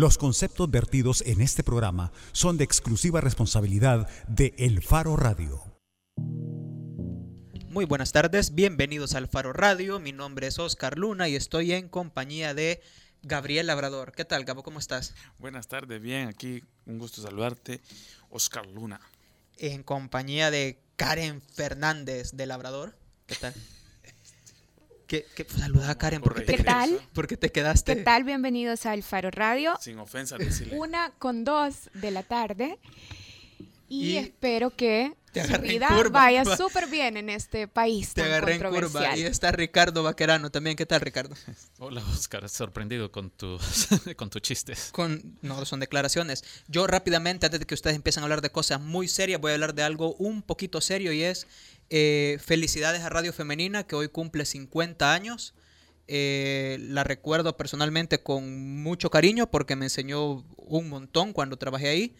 Los conceptos vertidos en este programa son de exclusiva responsabilidad de El Faro Radio. Muy buenas tardes, bienvenidos al Faro Radio. Mi nombre es Oscar Luna y estoy en compañía de Gabriel Labrador. ¿Qué tal, Gabo? ¿Cómo estás? Buenas tardes, bien, aquí un gusto saludarte, Oscar Luna. En compañía de Karen Fernández de Labrador. ¿Qué tal? ¿Qué, qué saluda a Karen? ¿Por qué, te, ¿Qué tal? ¿Por qué te quedaste? ¿Qué tal? Bienvenidos al Faro Radio. Sin ofensa, decirle. Una con dos de la tarde. Y, Y espero que su vida curva. vaya súper bien en este país Te tan agarré en curva. controversial. Y está Ricardo Vaquerano también. ¿Qué tal, Ricardo? Hola Oscar, sorprendido con tus, con tus chistes. Con, no, son declaraciones. Yo rápidamente, antes de que ustedes empiecen a hablar de cosas muy serias, voy a hablar de algo un poquito serio y es eh, felicidades a Radio Femenina, que hoy cumple 50 años. Eh, la recuerdo personalmente con mucho cariño porque me enseñó un montón cuando trabajé ahí.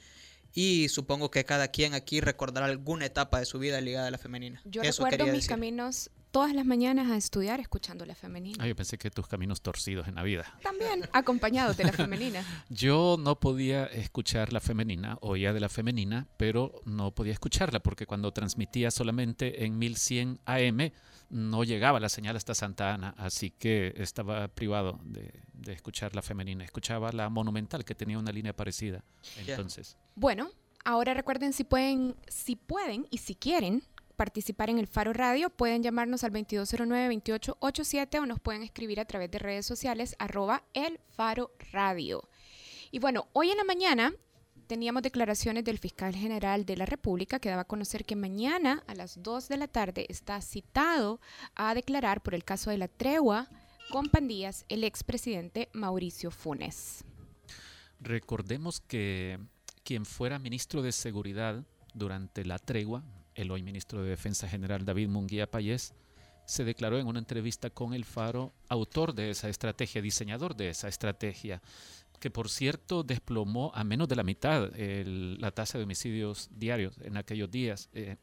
Y supongo que cada quien aquí recordará alguna etapa de su vida ligada a la femenina. Yo Eso recuerdo mis decir. caminos todas las mañanas a estudiar escuchando la femenina. Ah, yo pensé que tus caminos torcidos en la vida. También acompañados de la femenina. Yo no podía escuchar la femenina, oía de la femenina, pero no podía escucharla porque cuando transmitía solamente en 1100 AM no llegaba la señal hasta Santa Ana, así que estaba privado de, de escuchar la femenina. Escuchaba la monumental que tenía una línea parecida. Entonces, Bueno, ahora recuerden si pueden, si pueden y si quieren participar en el Faro Radio, pueden llamarnos al 2209-2887 o nos pueden escribir a través de redes sociales arroba el Faro Radio. Y bueno, hoy en la mañana teníamos declaraciones del fiscal general de la República que daba a conocer que mañana a las 2 de la tarde está citado a declarar por el caso de la tregua con pandillas el expresidente Mauricio Funes. Recordemos que quien fuera ministro de Seguridad durante la tregua, el hoy ministro de Defensa General David Munguía Payés, se declaró en una entrevista con El Faro autor de esa estrategia, diseñador de esa estrategia, que por cierto desplomó a menos de la mitad la tasa de homicidios diarios en aquellos días. Eh,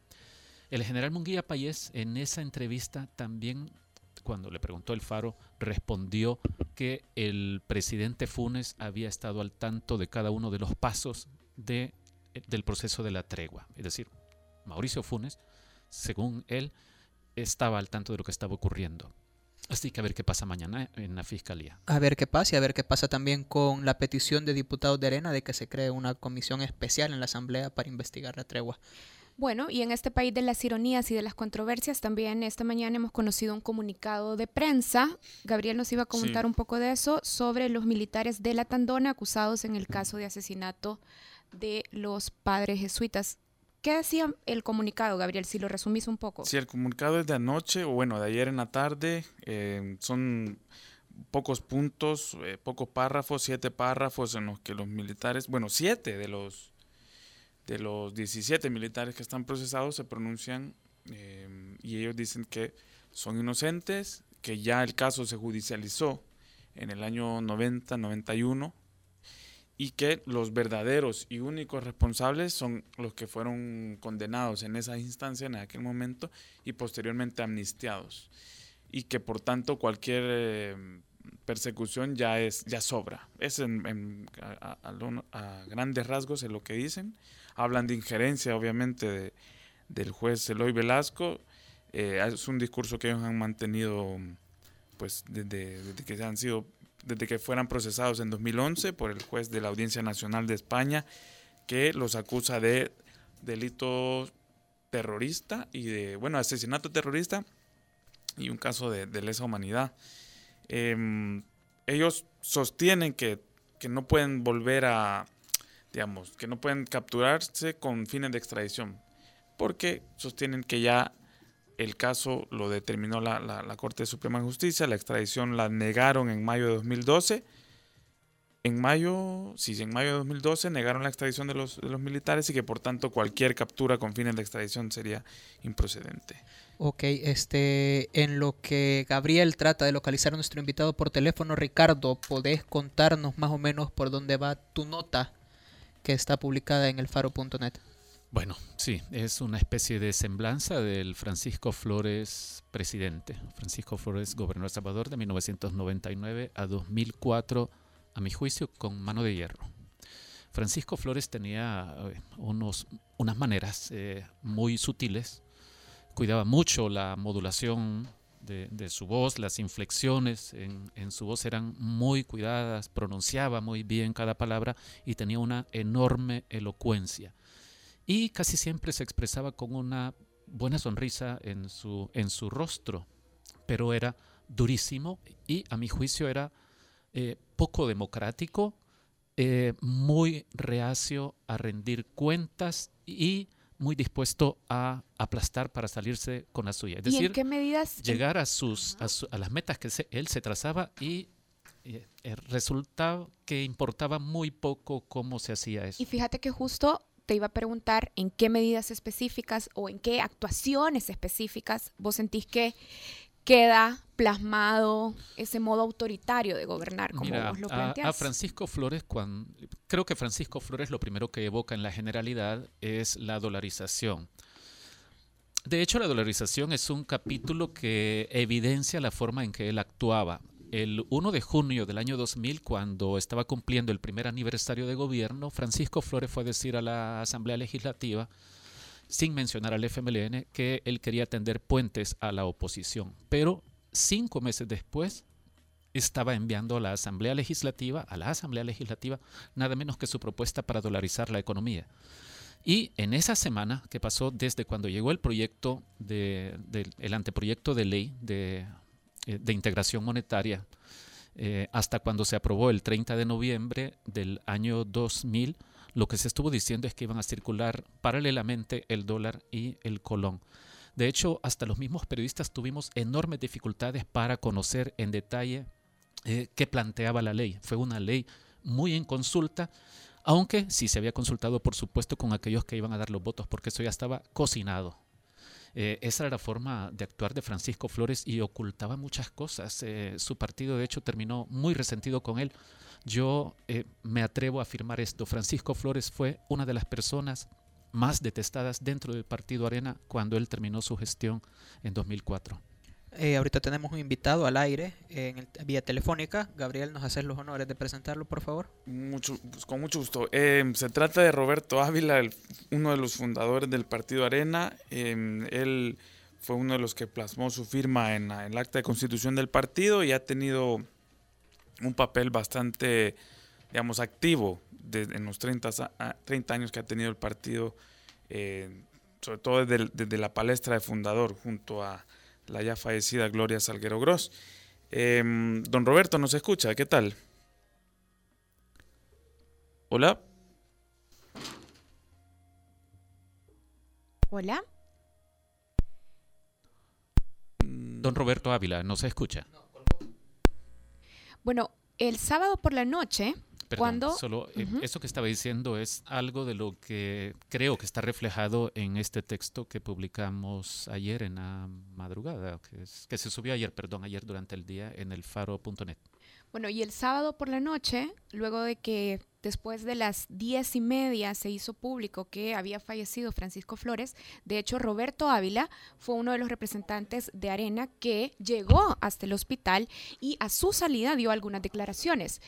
el general Munguía Payés en esa entrevista también, cuando le preguntó El Faro, respondió que el presidente Funes había estado al tanto de cada uno de los pasos de, eh, del proceso de la tregua. Es decir, Mauricio Funes, según él, estaba al tanto de lo que estaba ocurriendo. Así que a ver qué pasa mañana en la fiscalía. A ver qué pasa y a ver qué pasa también con la petición de diputados de Arena de que se cree una comisión especial en la Asamblea para investigar la tregua. Bueno, y en este país de las ironías y de las controversias, también esta mañana hemos conocido un comunicado de prensa. Gabriel nos iba a comentar Sí. un poco de eso, sobre los militares de la Tandona acusados en el caso de asesinato de los padres jesuitas. ¿Qué decía el comunicado, Gabriel? Si lo resumís un poco. Si el comunicado es de anoche, o bueno, de ayer en la tarde, eh, son pocos puntos, eh, pocos párrafos, siete párrafos en los que los militares, bueno, siete de los de los 17 militares que están procesados se pronuncian eh, y ellos dicen que son inocentes, que ya el caso se judicializó en el año 90-91 y que los verdaderos y únicos responsables son los que fueron condenados en esa instancia en aquel momento y posteriormente amnistiados. Y que por tanto cualquier eh, persecución ya es ya sobra. Es en, a, grandes rasgos es lo que dicen. Hablan de injerencia obviamente de- del juez Eloy Velasco. Eh, es un discurso que ellos han mantenido pues desde, desde que han sido desde que fueran procesados en 2011 por el juez de la Audiencia Nacional de España que los acusa de delito terrorista y de bueno asesinato terrorista y un caso de, lesa humanidad. Em, ellos sostienen que, que no pueden volver a digamos que no pueden capturarse con fines de extradición porque sostienen que ya el caso lo determinó la, la- Corte Suprema de Justicia, la extradición la negaron en mayo de 2012. En mayo, sí, en mayo de 2012 negaron la extradición de los, de los militares y que por tanto cualquier captura con fines de extradición sería improcedente. Ok, este, en lo que Gabriel trata de localizar a nuestro invitado por teléfono, Ricardo, ¿podés contarnos más o menos por dónde va tu nota que está publicada en elfaro.net? Bueno, sí, es una especie de semblanza del Francisco Flores presidente. Francisco Flores gobernó Salvador de 1999 a 2004 a mi juicio, con mano de hierro. Francisco Flores tenía eh, unos, unas maneras eh, muy sutiles, cuidaba mucho la modulación de, su voz, las inflexiones en, su voz eran muy cuidadas, pronunciaba muy bien cada palabra y tenía una enorme elocuencia. Y casi siempre se expresaba con una buena sonrisa en su, en su rostro, pero era durísimo y a mi juicio era eh, poco democrático, eh, muy reacio a rendir cuentas y muy dispuesto a aplastar para salirse con la suya. Es decir, ¿Y en qué medidas? Llegar a, sus, a, las metas que él se trazaba y eh, resultaba que importaba muy poco cómo se hacía eso. Y fíjate que justo te iba a preguntar en qué medidas específicas o en qué actuaciones específicas vos sentís que queda plasmado ese modo autoritario de gobernar, como vos lo planteás. A, a, Francisco Flores, cuando, creo que Francisco Flores lo primero que evoca en la generalidad es la dolarización. De hecho, la dolarización es un capítulo que evidencia la forma en que él actuaba. El 1 de junio del año 2000, cuando estaba cumpliendo el primer aniversario de gobierno, Francisco Flores fue a decir a la Asamblea Legislativa sin mencionar al FMLN, que él quería tender puentes a la oposición. Pero cinco meses después estaba enviando a la Asamblea Legislativa, a la Asamblea Legislativa, nada menos que su propuesta para dolarizar la economía. Y en esa semana que pasó desde cuando llegó el proyecto de, el anteproyecto de ley de, de integración monetaria eh, hasta cuando se aprobó el 30 de noviembre del año 2000, lo que se estuvo diciendo es que iban a circular paralelamente el dólar y el colón. De hecho, hasta los mismos periodistas tuvimos enormes dificultades para conocer en detalle eh, qué planteaba la ley. Fue una ley muy en consulta, aunque sí se había consultado, por supuesto, con aquellos que iban a dar los votos, porque eso ya estaba cocinado. Eh, esa era la forma de actuar de Francisco Flores y ocultaba muchas cosas. Eh, su partido, de hecho, terminó muy resentido con él yo eh, me atrevo a afirmar esto. Francisco Flores fue una de las personas más detestadas dentro del Partido Arena cuando él terminó su gestión en 2004. Eh, ahorita tenemos un invitado al aire en el, vía telefónica. Gabriel, ¿nos haces los honores de presentarlo, por favor? Mucho, pues, con mucho gusto. Eh, se trata de Roberto Ávila, uno de los fundadores del Partido Arena. él fue uno de los que plasmó su firma en, en el acta de constitución del partido y ha tenido un papel bastante, digamos, activo en los 30, 30, años que ha tenido el partido, eh, sobre todo desde, la palestra de fundador, junto a la ya fallecida Gloria Salguero Gross. Em, don Roberto, ¿nos escucha? ¿Qué tal? Hola. Hola. Don Roberto Ávila, ¿nos escucha? Bueno, el sábado por la noche, cuando... Solo eh, eso que estaba diciendo es algo de lo que creo que está reflejado en este texto que publicamos ayer en la madrugada, que, que se subió ayer, perdón, ayer durante el día en el faro.net. Bueno, y el sábado por la noche, luego de que después de las diez y media se hizo público que había fallecido Francisco Flores, de hecho Roberto Ávila fue uno de los representantes de Arena que llegó hasta el hospital y a su salida dio algunas declaraciones.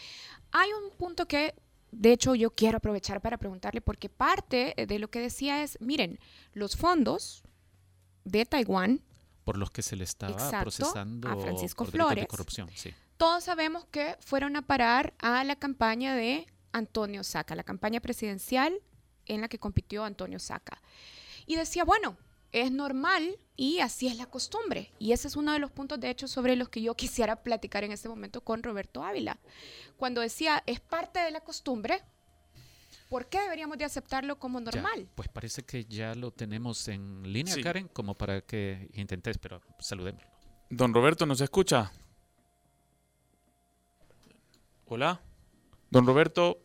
Hay un punto que de hecho, yo quiero aprovechar para preguntarle, porque parte de lo que decía es, miren, los fondos de Taiwán... Por los que se le estaba procesando a Francisco Flores, de corrupción, sí todos sabemos que fueron a parar a la campaña de Antonio Saca, la campaña presidencial en la que compitió Antonio Saca. Y decía, bueno, es normal y así es la costumbre. Y ese es uno de los puntos, de hecho, sobre los que yo quisiera platicar en este momento con Roberto Ávila. Cuando decía, es parte de la costumbre, ¿por qué deberíamos de aceptarlo como normal? pues parece que ya lo tenemos en línea, Karen, como para que intentes, pero saludémoslo. Don Roberto, ¿nos escucha? Hola. Don Roberto.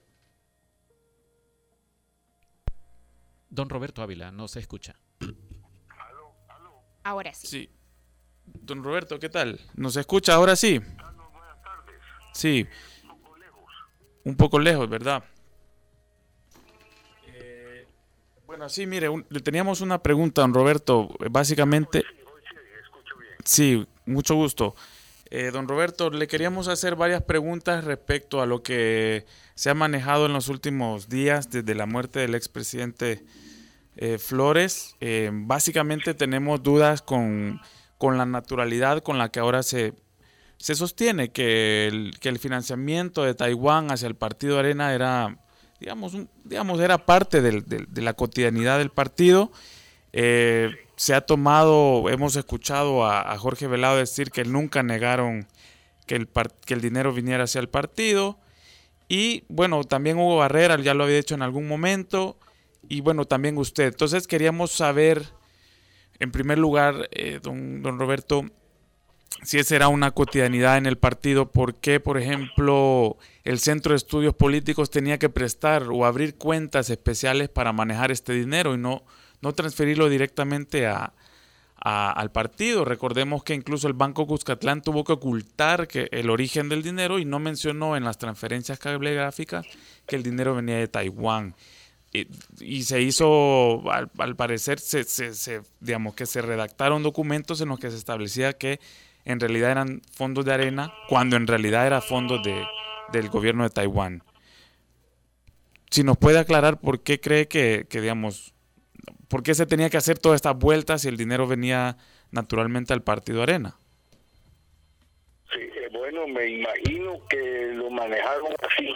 Don Roberto Ávila, no se escucha. Ahora sí. Sí. Don Roberto, ¿qué tal? ¿Nos escucha ahora sí? buenas tardes. Sí. Un poco lejos. Un poco lejos, ¿verdad? Eh, bueno, sí, mire, le teníamos una pregunta, don Roberto. Básicamente. Sí, mucho gusto. Eh, don Roberto, le queríamos hacer varias preguntas respecto a lo que se ha manejado en los últimos días desde la muerte del expresidente eh, Flores. Eh, básicamente tenemos dudas con, con, la naturalidad con la que ahora se, se sostiene que el, que el financiamiento de Taiwán hacia el partido Arena era, digamos, digamos era parte de la cotidianidad del partido. Eh, se ha tomado, hemos escuchado a, Jorge Velado decir que nunca negaron que el, que el dinero viniera hacia el partido. Y bueno, también Hugo Barrera ya lo había dicho en algún momento. Y bueno, también usted. Entonces queríamos saber, en primer lugar, eh, don, don Roberto, si esa era una cotidianidad en el partido, ¿por qué, por ejemplo, el Centro de Estudios Políticos tenía que prestar o abrir cuentas especiales para manejar este dinero y no no transferirlo directamente a, al partido. Recordemos que incluso el Banco Cuscatlán tuvo que ocultar que el origen del dinero y no mencionó en las transferencias cablegráficas que el dinero venía de Taiwán. Y, se hizo, al, parecer, se, se, digamos que se redactaron documentos en los que se establecía que en realidad eran fondos de arena, cuando en realidad eran fondos de, del gobierno de Taiwán. Si nos puede aclarar por qué cree que, que digamos, ¿Por qué se tenía que hacer todas estas vueltas si el dinero venía naturalmente al partido Arena? Sí, eh, bueno, me imagino que lo manejaron así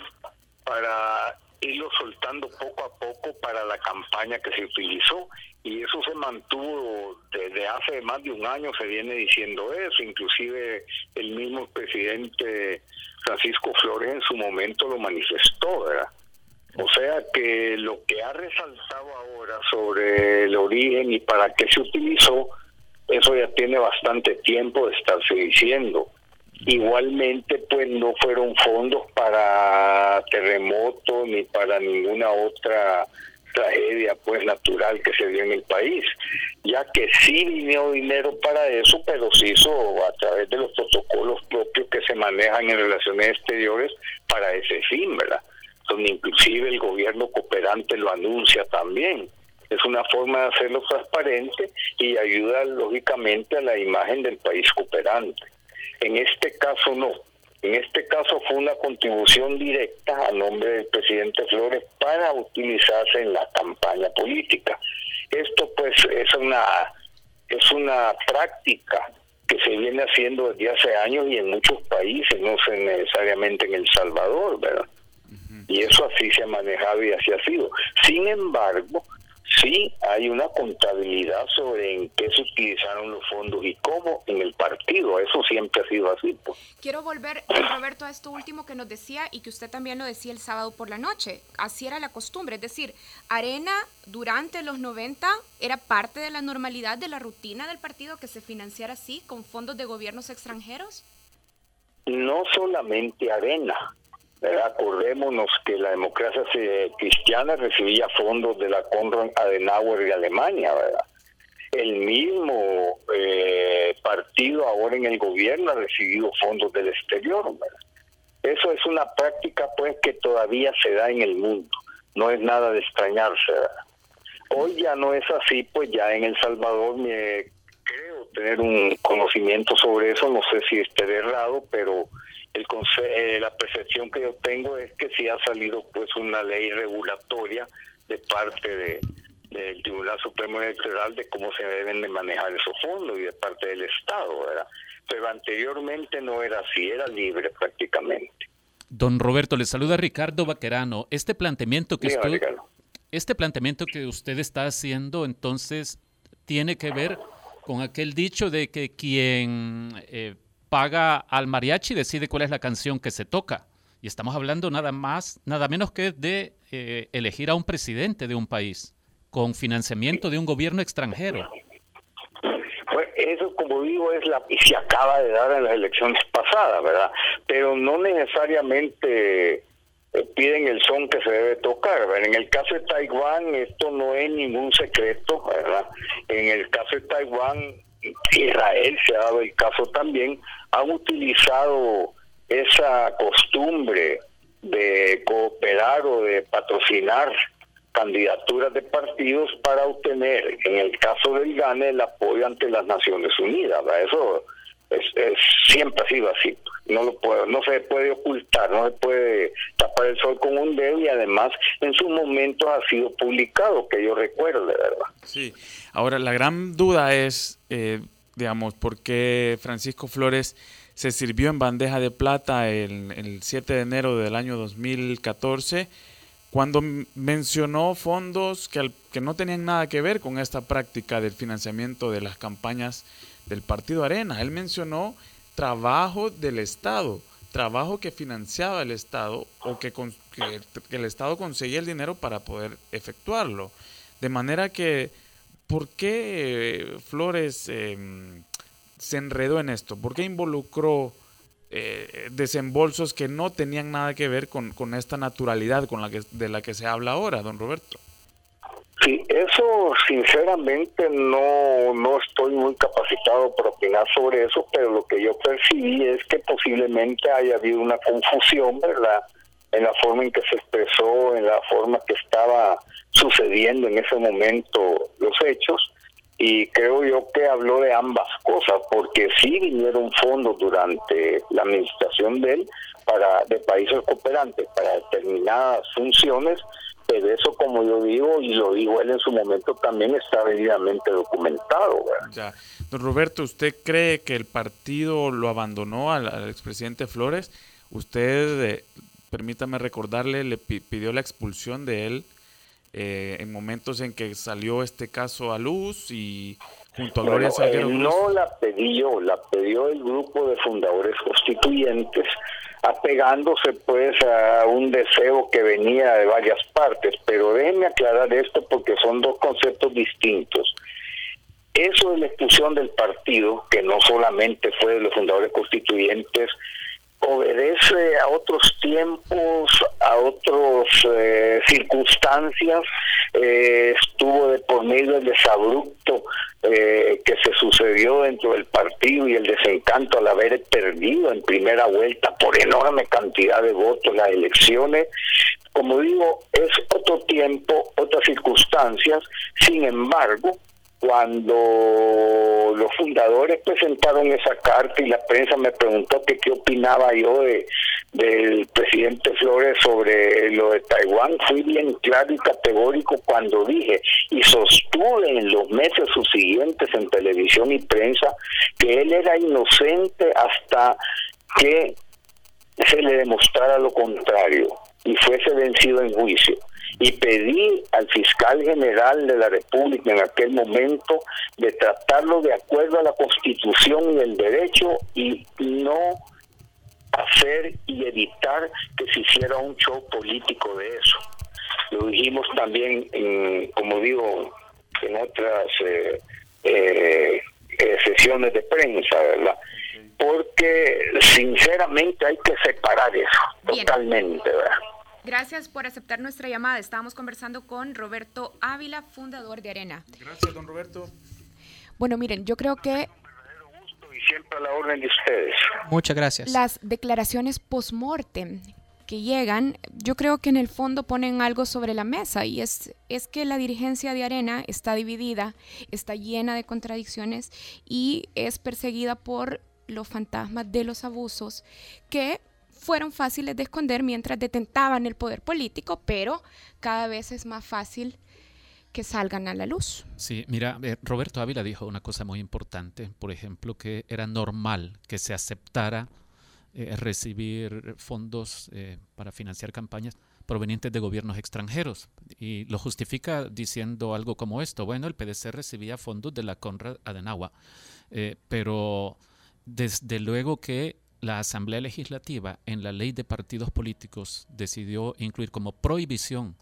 para irlo soltando poco a poco para la campaña que se utilizó y eso se mantuvo desde hace más de un año se viene diciendo eso inclusive el mismo presidente Francisco Flores en su momento lo manifestó verdad o sea que lo que ha resaltado ahora sobre el origen y para qué se utilizó, eso ya tiene bastante tiempo de estarse diciendo. Igualmente, pues no fueron fondos para terremotos ni para ninguna otra tragedia pues natural que se dio en el país, ya que sí vino dinero para eso, pero se hizo a través de los protocolos propios que se manejan en relaciones exteriores para ese fin, ¿verdad? donde inclusive el gobierno cooperante lo anuncia también. Es una forma de hacerlo transparente y ayuda lógicamente a la imagen del país cooperante. En este caso no. En este caso fue una contribución directa a nombre del presidente Flores para utilizarse en la campaña política. Esto pues es una es una práctica que se viene haciendo desde hace años y en muchos países, no necesariamente en El Salvador, ¿verdad? Y eso así se ha manejado y así ha sido. Sin embargo, sí hay una contabilidad sobre en qué se utilizaron los fondos y cómo en el partido. Eso siempre ha sido así. Pues. Quiero volver, Roberto, a esto último que nos decía y que usted también lo decía el sábado por la noche. Así era la costumbre. Es decir, Arena durante los 90 era parte de la normalidad de la rutina del partido que se financiara así con fondos de gobiernos extranjeros. No solamente Arena Acordémonos que la democracia cristiana recibía fondos de la Konrad Adenauer de Alemania. El mismo eh, partido ahora en el gobierno ha recibido fondos del exterior. Eso es una práctica pues que todavía se da en el mundo, no es nada de extrañarse. Hoy ya no es así, pues ya en El Salvador me creo tener un conocimiento sobre eso, no sé si esté errado, pero el eh, la percepción que yo tengo es que si ha salido pues una ley regulatoria de parte de del Tribunal Supremo Electoral de cómo se deben de manejar esos fondos y de parte del Estado, ¿verdad? Pero anteriormente no era así, era libre prácticamente. Don Roberto, le saluda Ricardo Vaquerano. Este planteamiento que usted, este planteamiento que usted está haciendo, entonces, tiene que ver con aquel dicho de que quien eh, paga al mariachi y decide cuál es la canción que se toca. Y estamos hablando nada más, nada menos que de eh, elegir a un presidente de un país con financiamiento de un gobierno extranjero. Pues eso, como digo, es la y se acaba de dar en las elecciones pasadas, ¿verdad? Pero no necesariamente eh, piden el son que se debe tocar. En el caso de Taiwán, esto no es ningún secreto, ¿verdad? En el caso de Taiwán, Israel se ha dado el caso también, han utilizado esa costumbre de cooperar o de patrocinar candidaturas de partidos para obtener, en el caso del GANE, el apoyo ante las Naciones Unidas. Eso Es, siempre ha sido así. No lo puedo, no se puede ocultar, no se puede tapar el sol con un dedo y además en su momento ha sido publicado, que yo recuerdo, ¿verdad? Sí. Ahora, la gran duda es, eh, digamos, por qué Francisco Flores se sirvió en bandeja de plata el, el 7 de enero del año 2014 cuando mencionó fondos que, que no tenían nada que ver con esta práctica del financiamiento de las campañas del Partido Arena. Él mencionó trabajo del Estado, trabajo que financiaba el Estado o que, el Estado conseguía el dinero para poder efectuarlo. De manera que, ¿por qué Flores em, se enredó en esto? ¿Por qué involucró eh, desembolsos que no tenían nada que ver con, esta naturalidad con la que, de la que se habla ahora, don Roberto. Sí, eso sinceramente no, no estoy muy capacitado para opinar sobre eso, pero lo que yo percibí es que posiblemente haya habido una confusión, ¿verdad? En la forma en que se expresó, en la forma que estaba sucediendo en ese momento los hechos y creo yo que habló de ambas cosas, porque sí vinieron fondos durante la administración de él para de países cooperantes para determinadas funciones, pero eso como yo digo y lo digo él en su momento también está debidamente documentado. Ya. Don Roberto, ¿usted cree que el partido lo abandonó al, expresidente Flores? Usted, eh, permítame recordarle, le pidió la expulsión de él eh, en momentos en que salió este caso a luz y junto a Gloria Salguero. no la pidió, la pidió el grupo de fundadores constituyentes, apegándose pues a un deseo que venía de varias partes, pero déjenme aclarar esto porque son dos conceptos distintos. Eso de la expulsión del partido, que no solamente fue de los fundadores constituyentes, obedece a otros tiempos, a otras eh, circunstancias, eh, estuvo de por medio el desabrupto eh, que se sucedió dentro del partido y el desencanto al haber perdido en primera vuelta por enorme cantidad de votos las elecciones. Como digo, es otro tiempo, otras circunstancias, sin embargo, cuando los fundadores presentaron esa carta y la prensa me preguntó que qué opinaba yo de del presidente Flores sobre lo de Taiwán, fui bien claro y categórico cuando dije y sostuve en los meses subsiguientes en televisión y prensa que él era inocente hasta que se le demostrara lo contrario y fuese vencido en juicio y pedí al fiscal general de la República en aquel momento de tratarlo de acuerdo a la Constitución y el derecho y no hacer y evitar que se hiciera un show político de eso. Lo dijimos también, en, como digo, en otras eh, eh, eh, sesiones de prensa, ¿verdad? Porque sinceramente hay que separar eso totalmente, ¿verdad? Gracias por aceptar nuestra llamada. Estábamos conversando con Roberto Ávila, fundador de Arena. Gracias, don Roberto. Bueno, miren, yo creo que y siempre a la orden de ustedes. Muchas gracias. Las declaraciones post-mortem que llegan, yo creo que en el fondo ponen algo sobre la mesa y es, es que la dirigencia de Arena está dividida, está llena de contradicciones y es perseguida por los fantasmas de los abusos que fueron fáciles de esconder mientras detentaban el poder político, pero cada vez es más fácil que salgan a la luz. Sí, mira, eh, Roberto Ávila dijo una cosa muy importante, por ejemplo, que era normal que se aceptara eh, recibir fondos eh, para financiar campañas provenientes de gobiernos extranjeros. Y lo justifica diciendo algo como esto. Bueno, el PDC recibía fondos de la Conrad Adenauer, pero desde luego que la Asamblea Legislativa en la ley de partidos políticos decidió incluir como prohibición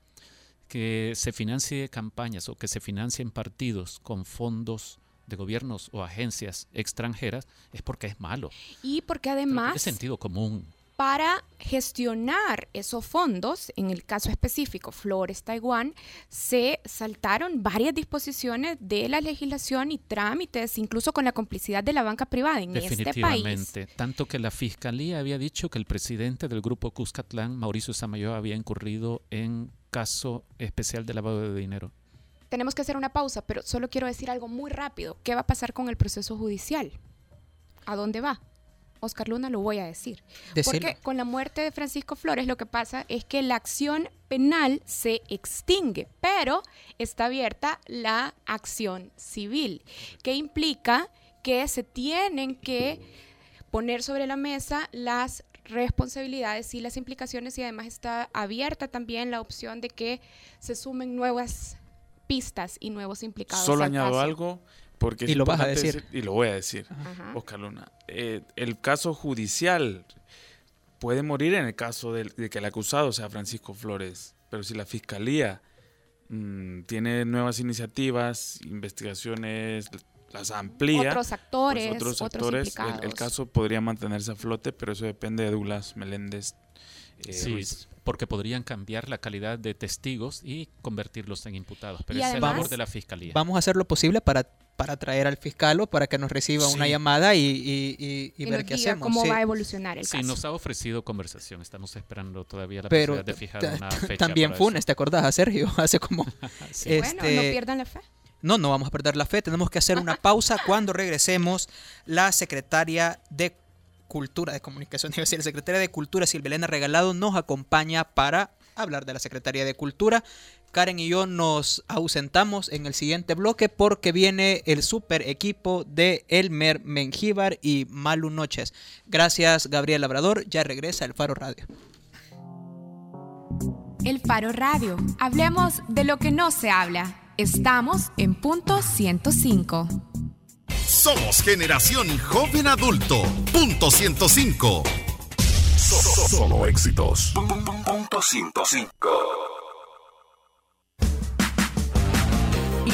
que se financie campañas o que se financien partidos con fondos de gobiernos o agencias extranjeras es porque es malo. Y porque además... Es sentido común para gestionar esos fondos, en el caso específico Flores Taiwán, se saltaron varias disposiciones de la legislación y trámites, incluso con la complicidad de la banca privada en este país. Tanto que la fiscalía había dicho que el presidente del grupo Cuscatlán, Mauricio Samayo, había incurrido en caso especial de lavado de dinero. Tenemos que hacer una pausa, pero solo quiero decir algo muy rápido. ¿Qué va a pasar con el proceso judicial? ¿A dónde va? Oscar Luna lo voy a decir. Porque con la muerte de Francisco Flores lo que pasa es que la acción penal se extingue, pero está abierta la acción civil, que implica que se tienen que poner sobre la mesa las responsabilidades y las implicaciones y además está abierta también la opción de que se sumen nuevas pistas y nuevos implicados. Solo al añado caso. algo, porque Y lo vas a decir. y lo voy a decir. Ajá. Oscar Luna, eh, el caso judicial puede morir en el caso del- de, que el acusado sea Francisco Flores, pero si la fiscalía mm, tiene nuevas iniciativas, investigaciones, las amplía, Otros pues actores, otros otros actores, el- caso podría mantenerse a flote, pero eso depende de Douglas Meléndez. eh, Sí, Ruiz. porque podrían cambiar la calidad de testigos y convertirlos en imputados. Pero Y es además- el labor de la fiscalía. Vamos a hacer lo posible para, para traer al fiscal o para que nos reciba una Sí. llamada y, y- y- y y ver nos qué diga hacemos. cómo sí. va a evolucionar el Sí, caso. nos ha ofrecido conversación. Estamos esperando todavía la Pero posibilidad de fijar una fecha. también Funes, eso. ¿te acordás, a Sergio? Hace como... Sí. eh, Bueno, este- no pierdan la fe. No, no vamos a perder la fe. Tenemos que hacer una pausa. Cuando regresemos, la secretaria de Cultura, de Comunicación, a decir, la secretaria de Cultura, Silvelena Regalado, nos acompaña para hablar de la Secretaría de Cultura. Karen y yo nos ausentamos en el siguiente bloque porque viene el super equipo de Elmer Mengíbar y Malu Noches. Gracias, Gabriel Labrador. Ya regresa el Faro Radio. El Faro Radio. Hablemos de lo que no se habla. Estamos en punto 105. Somos generación joven adulto. Punto 105. Solo éxitos. Punto 105.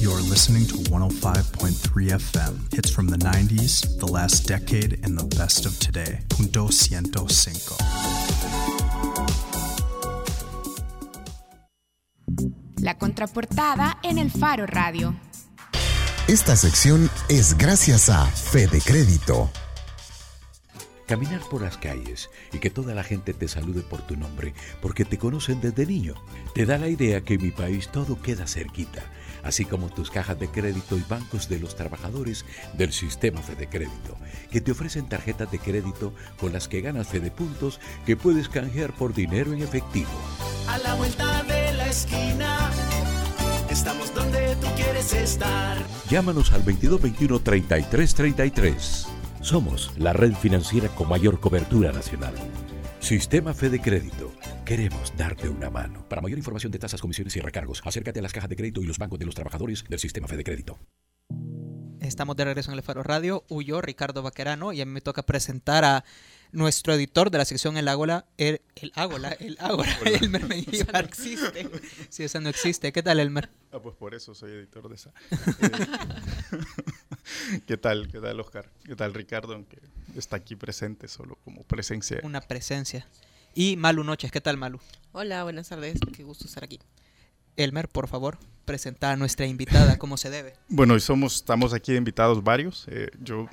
You're listening to 105.3 FM. Hits from the 90s, the last decade, and the best of today. Punto 105. La contraportada en el Faro Radio. Esta sección es gracias a Fede Crédito. Caminar por las calles y que toda la gente te salude por tu nombre porque te conocen desde niño, te da la idea que en mi país todo queda cerquita, así como tus cajas de crédito y bancos de los trabajadores del sistema Fede Crédito, que te ofrecen tarjetas de crédito con las que ganas Fede Puntos que puedes canjear por dinero en efectivo. A la vuelta de la esquina. Estamos donde tú quieres estar. Llámanos al 2221 3333. Somos la red financiera con mayor cobertura nacional. Sistema Fede Crédito. Queremos darte una mano. Para mayor información de tasas, comisiones y recargos, acércate a las cajas de crédito y los bancos de los trabajadores del Sistema Fede Crédito. Estamos de regreso en el Faro Radio. Huyó Ricardo Vaquerano y a mí me toca presentar a nuestro editor de la sección El Ágola, el, el Ágola, el Ágola, Elmer Mengíbar. existe. Sí, esa no existe. ¿Qué tal, Elmer? Ah, pues por eso soy editor de esa. Eh, ¿Qué tal? ¿Qué tal, Oscar? ¿Qué tal, Ricardo? Aunque está aquí presente solo como presencia. Una presencia. Y Malu Noches. ¿Qué tal, Malu? Hola, buenas tardes. Qué gusto estar aquí. Elmer, por favor, presenta a nuestra invitada como se debe. Bueno, hoy somos, estamos aquí invitados varios. Eh, yo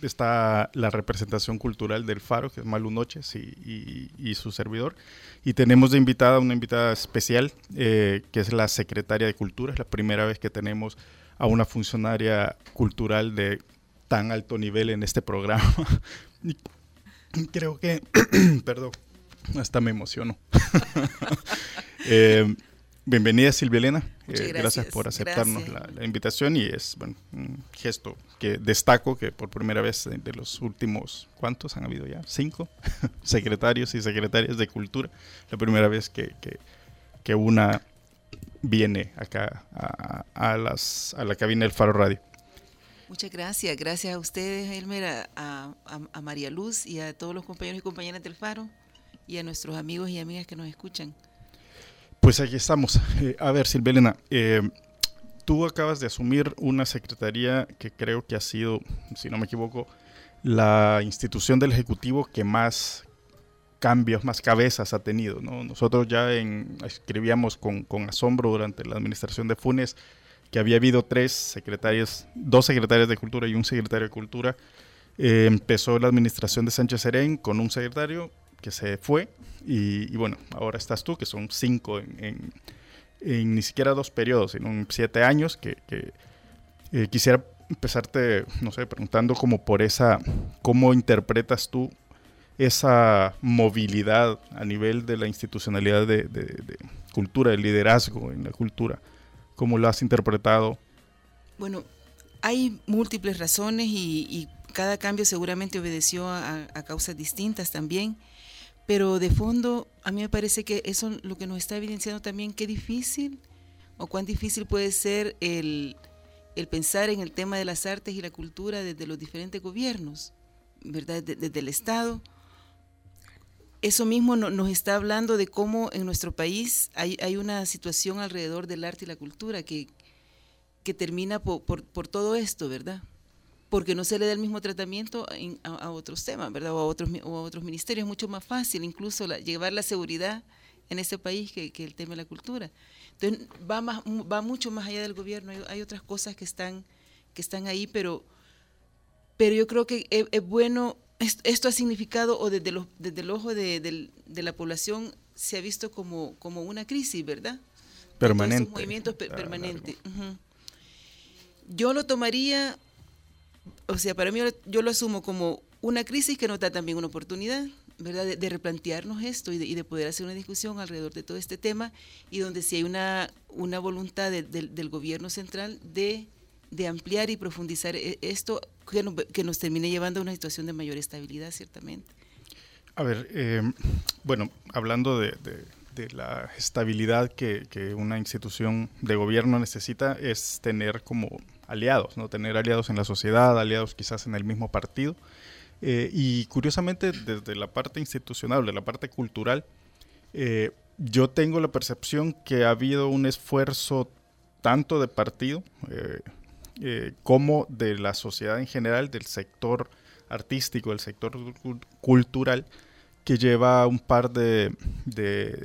está la representación cultural del Faro, que es Malu Noches, y, y- y su servidor. Y tenemos de invitada una invitada especial, eh, que es la secretaria de Cultura. Es la primera vez que tenemos a una funcionaria cultural de tan alto nivel en este programa. Y creo que, perdón, hasta me emociono. Eh, bienvenida Silvia Elena. Eh, gracias, por aceptarnos gracias. la, la invitación y es bueno, un gesto que destaco que por primera vez de, de los últimos, ¿cuántos han habido ya? Cinco secretarios y secretarias de cultura. La primera vez que, que, que una viene acá a, a las, a la cabina del Faro Radio. Muchas gracias. Gracias a ustedes, Elmer, a, a- a- María Luz y a todos los compañeros y compañeras del Faro y a nuestros amigos y amigas que nos escuchan. Pues aquí estamos. Eh, a ver, Silvia Elena, eh, tú acabas de asumir una secretaría que creo que ha sido, si no me equivoco, la institución del Ejecutivo que más cambios, más cabezas ha tenido. ¿no? Nosotros ya en, escribíamos con, con, asombro durante la administración de Funes que había habido tres secretarias, dos secretarias de Cultura y un secretario de Cultura. Eh, empezó la administración de Sánchez Serén con un secretario que se fue y, y bueno, ahora estás tú, que son cinco en, en, en, ni siquiera dos periodos, sino en siete años, que, que eh, quisiera empezarte, no sé, preguntando como por esa, cómo interpretas tú esa movilidad a nivel de la institucionalidad de, cultura, de liderazgo en la cultura, cómo lo has interpretado. Bueno, hay múltiples razones y, y cada cambio seguramente obedeció a, causas distintas también, pero de fondo a mí me parece que eso lo que nos está evidenciando también qué difícil o cuán difícil puede ser el, el pensar en el tema de las artes y la cultura desde los diferentes gobiernos, ¿verdad? Desde el Estado. Eso mismo no, nos está hablando de cómo en nuestro país hay, una situación alrededor del arte y la cultura que, que termina por, por, todo esto, ¿verdad? Porque no se le da el mismo tratamiento en, a, otros temas, ¿verdad? O a otros, o a otros ministerios. Es mucho más fácil incluso llevar la seguridad en este país que, que, el tema de la cultura. Entonces va, más, va mucho más allá del gobierno, hay, otras cosas que están, que están ahí, pero, pero yo creo que es bueno, esto ha significado, o desde, los, desde el ojo de, de, de, la población se ha visto como, como una crisis, ¿verdad? Permanente. movimientos per, permanentes. Uh -huh. Yo lo tomaría, o sea, para mí yo lo asumo como una crisis que nos da también una oportunidad, ¿verdad? De, de, replantearnos esto y de, y de, poder hacer una discusión alrededor de todo este tema y donde sí hay una, una voluntad de, del gobierno central de, ampliar y profundizar e, esto que nos, termine llevando a una situación de mayor estabilidad, ciertamente. A ver, eh, bueno, hablando de, la estabilidad que, que, una institución de gobierno necesita, es tener como aliados, ¿no? Tener aliados en la sociedad, aliados quizás en el mismo partido. Eh, y curiosamente, desde la parte institucional, de la parte cultural, eh, yo tengo la percepción que ha habido un esfuerzo tanto de partido eh, eh como de la sociedad en general, del sector artístico, del sector cultural, que lleva un par de,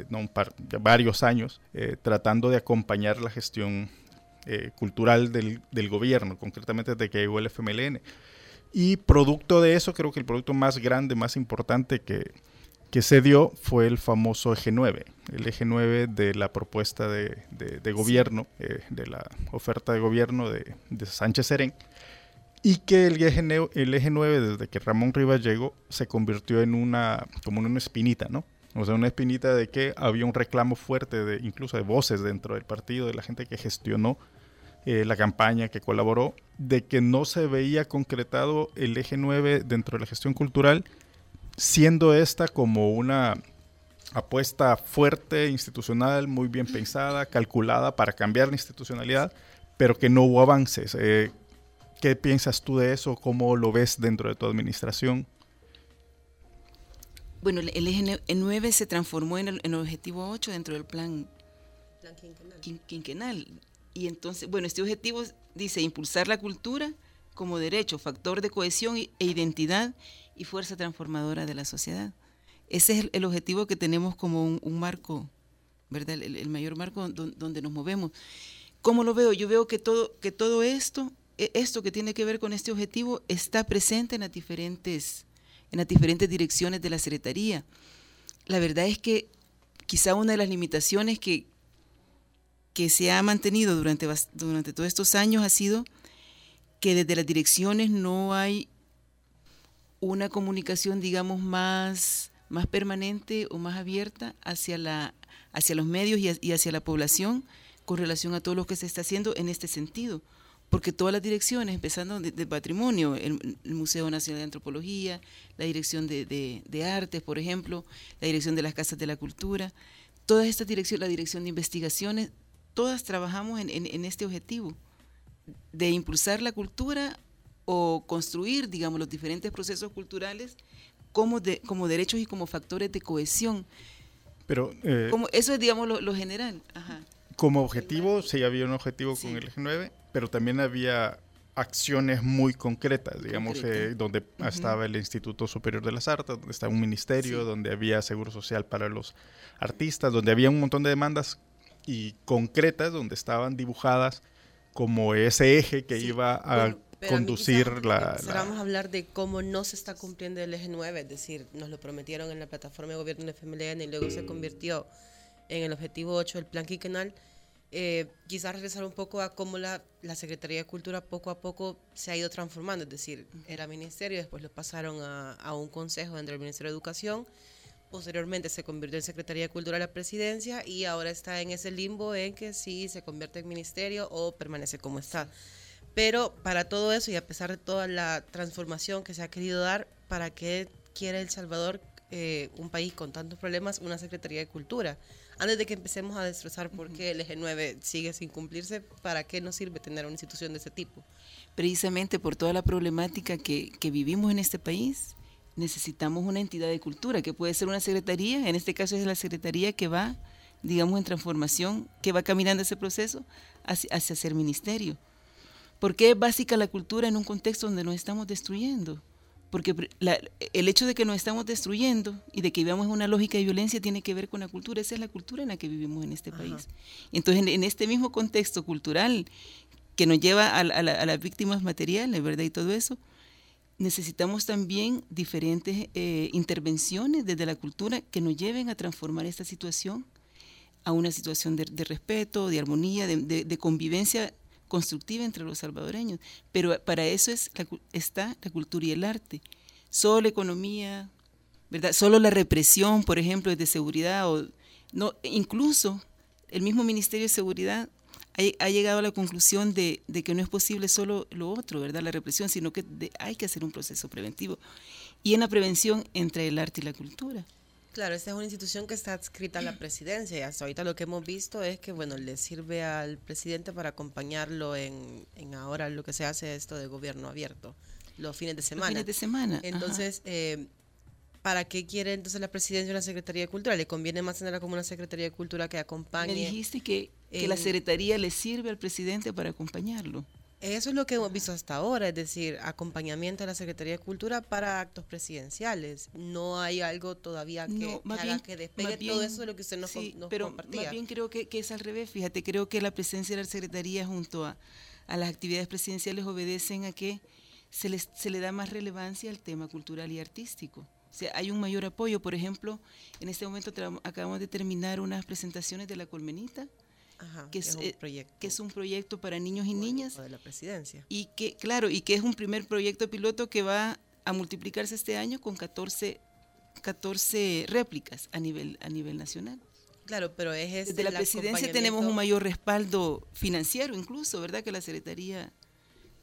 no un par, varios años eh, tratando de acompañar la gestión cultural del, del, gobierno, concretamente desde que llegó el FMLN. Y producto de eso, creo que el producto más grande, más importante que, que se dio fue el famoso eje 9, el eje 9 de la propuesta de, de, de gobierno, eh, de la oferta de gobierno de, de Sánchez Serén, y que el eje, el eje 9, desde que Ramón Rivas llegó, se convirtió en una, como en una espinita, ¿no? O sea, una espinita de que había un reclamo fuerte, de, incluso de voces dentro del partido, de la gente que gestionó eh, la campaña, que colaboró, de que no se veía concretado el eje 9 dentro de la gestión cultural, siendo esta como una apuesta fuerte, institucional, muy bien pensada, calculada para cambiar la institucionalidad, pero que no hubo avances. Eh, ¿Qué piensas tú de eso? ¿Cómo lo ves dentro de tu administración? Bueno, el eje 9 se transformó en el, en el objetivo 8 dentro del plan, plan quinquenal. quinquenal. Y entonces, bueno, este objetivo dice impulsar la cultura como derecho, factor de cohesión e identidad y fuerza transformadora de la sociedad. Ese es el, objetivo que tenemos como un, un marco, ¿verdad? El, el, mayor marco donde, donde nos movemos. ¿Cómo lo veo? Yo veo que todo, que todo esto, e, esto que tiene que ver con este objetivo, está presente en las diferentes, en las diferentes direcciones de la Secretaría. La verdad es que quizá una de las limitaciones que, que se ha mantenido durante, durante todos estos años ha sido que desde las direcciones no hay una comunicación, digamos, más, más permanente o más abierta hacia, la, hacia los medios y, hacia la población con relación a todo lo que se está haciendo en este sentido. Porque todas las direcciones, empezando de, patrimonio, el, el, Museo Nacional de Antropología, la Dirección de, de, Artes, por ejemplo, la Dirección de las Casas de la Cultura, todas estas direcciones, la Dirección de Investigaciones, todas trabajamos en, en este objetivo de impulsar la cultura o construir, digamos, los diferentes procesos culturales como, de, como derechos y como factores de cohesión. Pero eh, como, eso es, digamos, lo, lo general. Ajá. Como objetivo, sí había un objetivo sí. con el eje 9, pero también había acciones muy concretas, digamos, eh, donde Ujú. estaba el Instituto Superior de las Artes, donde estaba un ministerio, Sí. donde había seguro social para los artistas, donde había un montón de demandas y concretas, donde estaban dibujadas como ese eje que iba a Bueno, conducir la, empezáramos la- a hablar de cómo no se está cumpliendo el eje 9, es decir, nos lo prometieron en la plataforma de gobierno de FMLN y luego se convirtió en el objetivo 8 del plan quinquenal. Eh, quizás regresar un poco a cómo la, la Secretaría de Cultura poco a poco se ha ido transformando, es decir, era ministerio, después lo pasaron a, a un consejo dentro del Ministerio de Educación, posteriormente se convirtió en Secretaría de Cultura de la Presidencia y ahora está en ese limbo en que sí se convierte en ministerio o permanece como está. Pero para todo eso y a pesar de toda la transformación que se ha querido dar, ¿para qué quiere El Salvador, eh, un país con tantos problemas, una Secretaría de Cultura? Antes de que empecemos a destrozar por qué el eje 9 sigue sin cumplirse, ¿para qué nos sirve tener una institución de ese tipo? precisamente por toda la problemática que, que vivimos en este país, necesitamos una entidad de cultura, que puede ser una secretaría, en este caso es la secretaría que va, digamos, en transformación, que va caminando ese proceso hacia, hacia ser ministerio. ¿Por qué es básica la cultura en un contexto donde nos estamos destruyendo? Porque la- el hecho de que nos estamos destruyendo y de que vivamos una lógica de violencia tiene que ver con la cultura. Esa es la cultura en la que vivimos en este país. Entonces, en, en este mismo contexto cultural que nos lleva a, la- a la- a las víctimas materiales, ¿verdad? Y todo eso, necesitamos también diferentes eh, intervenciones desde la cultura que nos lleven a transformar esta situación a una situación de, de respeto, de armonía, de, de- de convivencia constructiva entre los salvadoreños. Pero para eso es la está la cultura y el arte. Solo la economía, ¿verdad? Solo la represión, por ejemplo, de seguridad o no, incluso el mismo Ministerio de Seguridad ha, ha llegado a la conclusión de, de que no es posible solo lo otro, ¿verdad? La represión, sino que de- hay que hacer un proceso preventivo. Y en la prevención entre el arte y la cultura. Claro, esta es una institución que está adscrita a la presidencia y hasta ahorita lo que hemos visto es que, bueno, le sirve al presidente para acompañarlo en, en ahora lo que se hace esto de gobierno abierto, los fines de semana. fines de semana. Entonces, eh, ¿para qué quiere entonces la presidencia una Secretaría de Cultura? ¿Le conviene más tenerla como una Secretaría de Cultura que acompañe? Me dijiste que, que la secretaría le sirve al presidente para acompañarlo. Eso es lo que hemos visto hasta ahora, es decir, acompañamiento de la Secretaría de Cultura para actos presidenciales. No hay algo todavía que, No, que más haga bien- que despegue más todo bien, eso de lo que usted nos, sí, nos pero compartía. más bien creo que, que es al revés. Fíjate, creo que la presencia de la Secretaría junto a, a las actividades presidenciales obedecen a que se, les, se le da más relevancia al tema cultural y artístico. O sea, hay un mayor apoyo. Por ejemplo, en este momento acabamos de terminar unas presentaciones de La Colmenita, Ajá, que, es, un eh, proyecto que es un proyecto para niños y niñas. de la presidencia. Y que, claro, y que es un primer proyecto piloto que va a multiplicarse este año con 14, 14 réplicas a nivel, a nivel nacional. Claro, pero es este Desde la el presidencia tenemos un mayor respaldo financiero incluso, ¿verdad? Que la Secretaría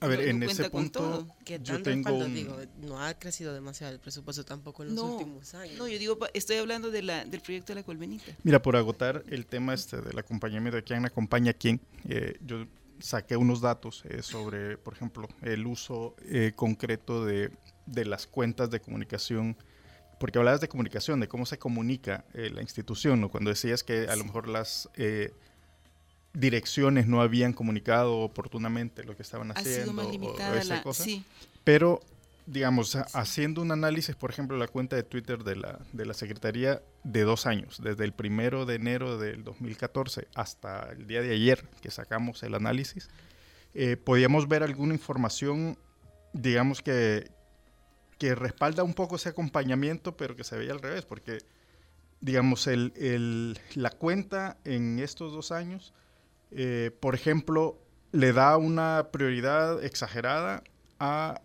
A ver, no- en ese punto. Que yo tengo respaldo, un- digo, no ha crecido demasiado el presupuesto tampoco en los No, últimos años. no, yo digo, estoy hablando de la, del proyecto de la Colmenita. Mira, por agotar el tema este del acompañamiento de quién acompaña a quién, eh, yo saqué unos datos eh, sobre, por ejemplo, el uso eh, concreto de, de las cuentas de comunicación, porque hablabas de comunicación, de cómo se comunica eh, la institución, ¿no? cuando decías que a lo mejor las eh, direcciones no habían comunicado oportunamente lo que estaban Ha haciendo. sido más o- o limitada esa la... cosa. Sí, Pero, digamos, ha- haciendo un análisis, por ejemplo, la cuenta de Twitter de la, de la Secretaría de dos años, desde el primero de enero del 2014 hasta el día de ayer que sacamos el análisis, eh, podíamos ver alguna información, digamos, que, que respalda un poco ese acompañamiento, pero que se veía al revés, porque, digamos, el, el- la cuenta en estos dos años, eh, por ejemplo, le da una prioridad exagerada a,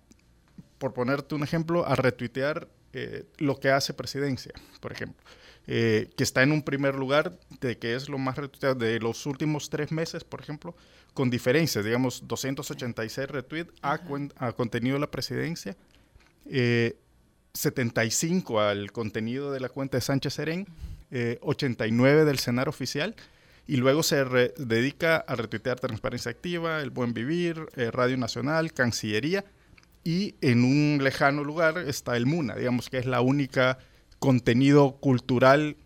por ponerte un ejemplo, a retuitear eh, lo que hace presidencia, por ejemplo, eh, que está en un primer lugar de que es lo más retuiteado de los últimos tres meses, por ejemplo, con diferencias, digamos, 286 retweets a, contenido de la presidencia, eh, 75 al contenido de la cuenta de Sánchez Serén, eh, 89 del cenar oficial, y luego se dedica a retuitear Transparencia Activa, El Buen Vivir, eh, Radio Nacional, Cancillería, y en un lejano lugar está el MUNA, digamos que es la única contenido cultural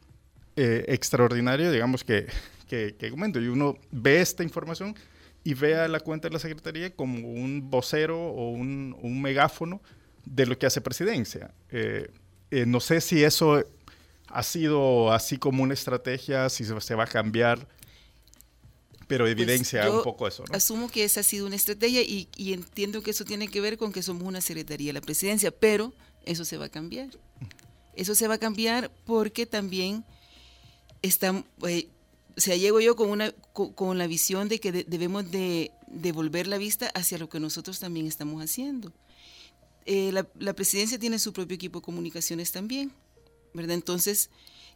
eh, extraordinario, digamos que, que, que comento. Y uno ve esta información y vea la cuenta de la Secretaría como un vocero o un, un megáfono de lo que hace presidencia. Eh, eh, no sé si eso ha sido así como una estrategia, si se, se va a cambiar, pero evidencia Pues yo un poco eso. ¿no? Asumo que esa ha sido una estrategia y, y entiendo que eso tiene que ver con que somos una secretaría de la presidencia, pero eso se va a cambiar. Eso se va a cambiar porque también está, eh, o sea, llego yo con, una, con, con la visión de que de- debemos de devolver la vista hacia lo que nosotros también estamos haciendo. Eh, la, la presidencia tiene su propio equipo de comunicaciones también, ¿verdad? Entonces,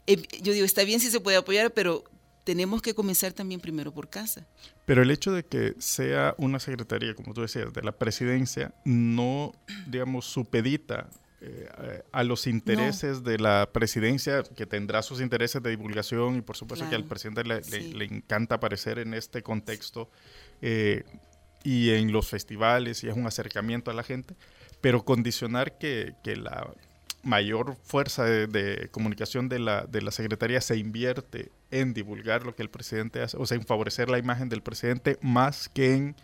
eh, yo digo, está bien si se puede apoyar, pero tenemos que comenzar también primero por casa. Pero el hecho de que sea una secretaría, como tú decías, de la presidencia, no, digamos, supedita eh, a los intereses de la presidencia, que tendrá sus intereses de divulgación y por supuesto que al presidente le, le encanta aparecer en este contexto eh, y en los festivales y es un acercamiento a la gente, pero condicionar que, que la mayor fuerza de, de comunicación de la, de la Secretaría se invierte en divulgar lo que el presidente hace, o sea, en favorecer la imagen del presidente más que en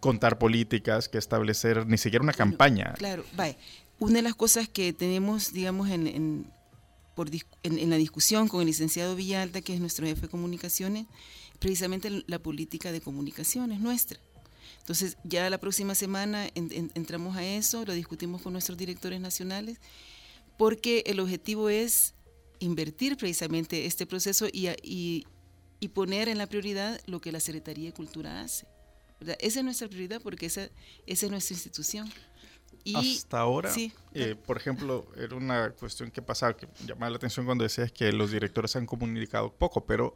contar políticas, que establecer ni siquiera una campaña. Claro, vaya. Una de las cosas que tenemos, digamos, en, en, por en- en la discusión con el licenciado Villalta, que es nuestro jefe de comunicaciones, precisamente la política de comunicaciones nuestra. Entonces, ya la próxima semana en- en- entramos a eso, lo discutimos con nuestros directores nacionales, porque el objetivo es invertir precisamente este proceso y, y- y poner en la prioridad lo que la Secretaría de Cultura hace. ¿verdad? Esa es nuestra prioridad porque esa, esa es nuestra institución. Y, Hasta ahora, sí, eh, por ejemplo, era una cuestión que pasaba, que llamaba la atención cuando decías que los directores han comunicado poco, pero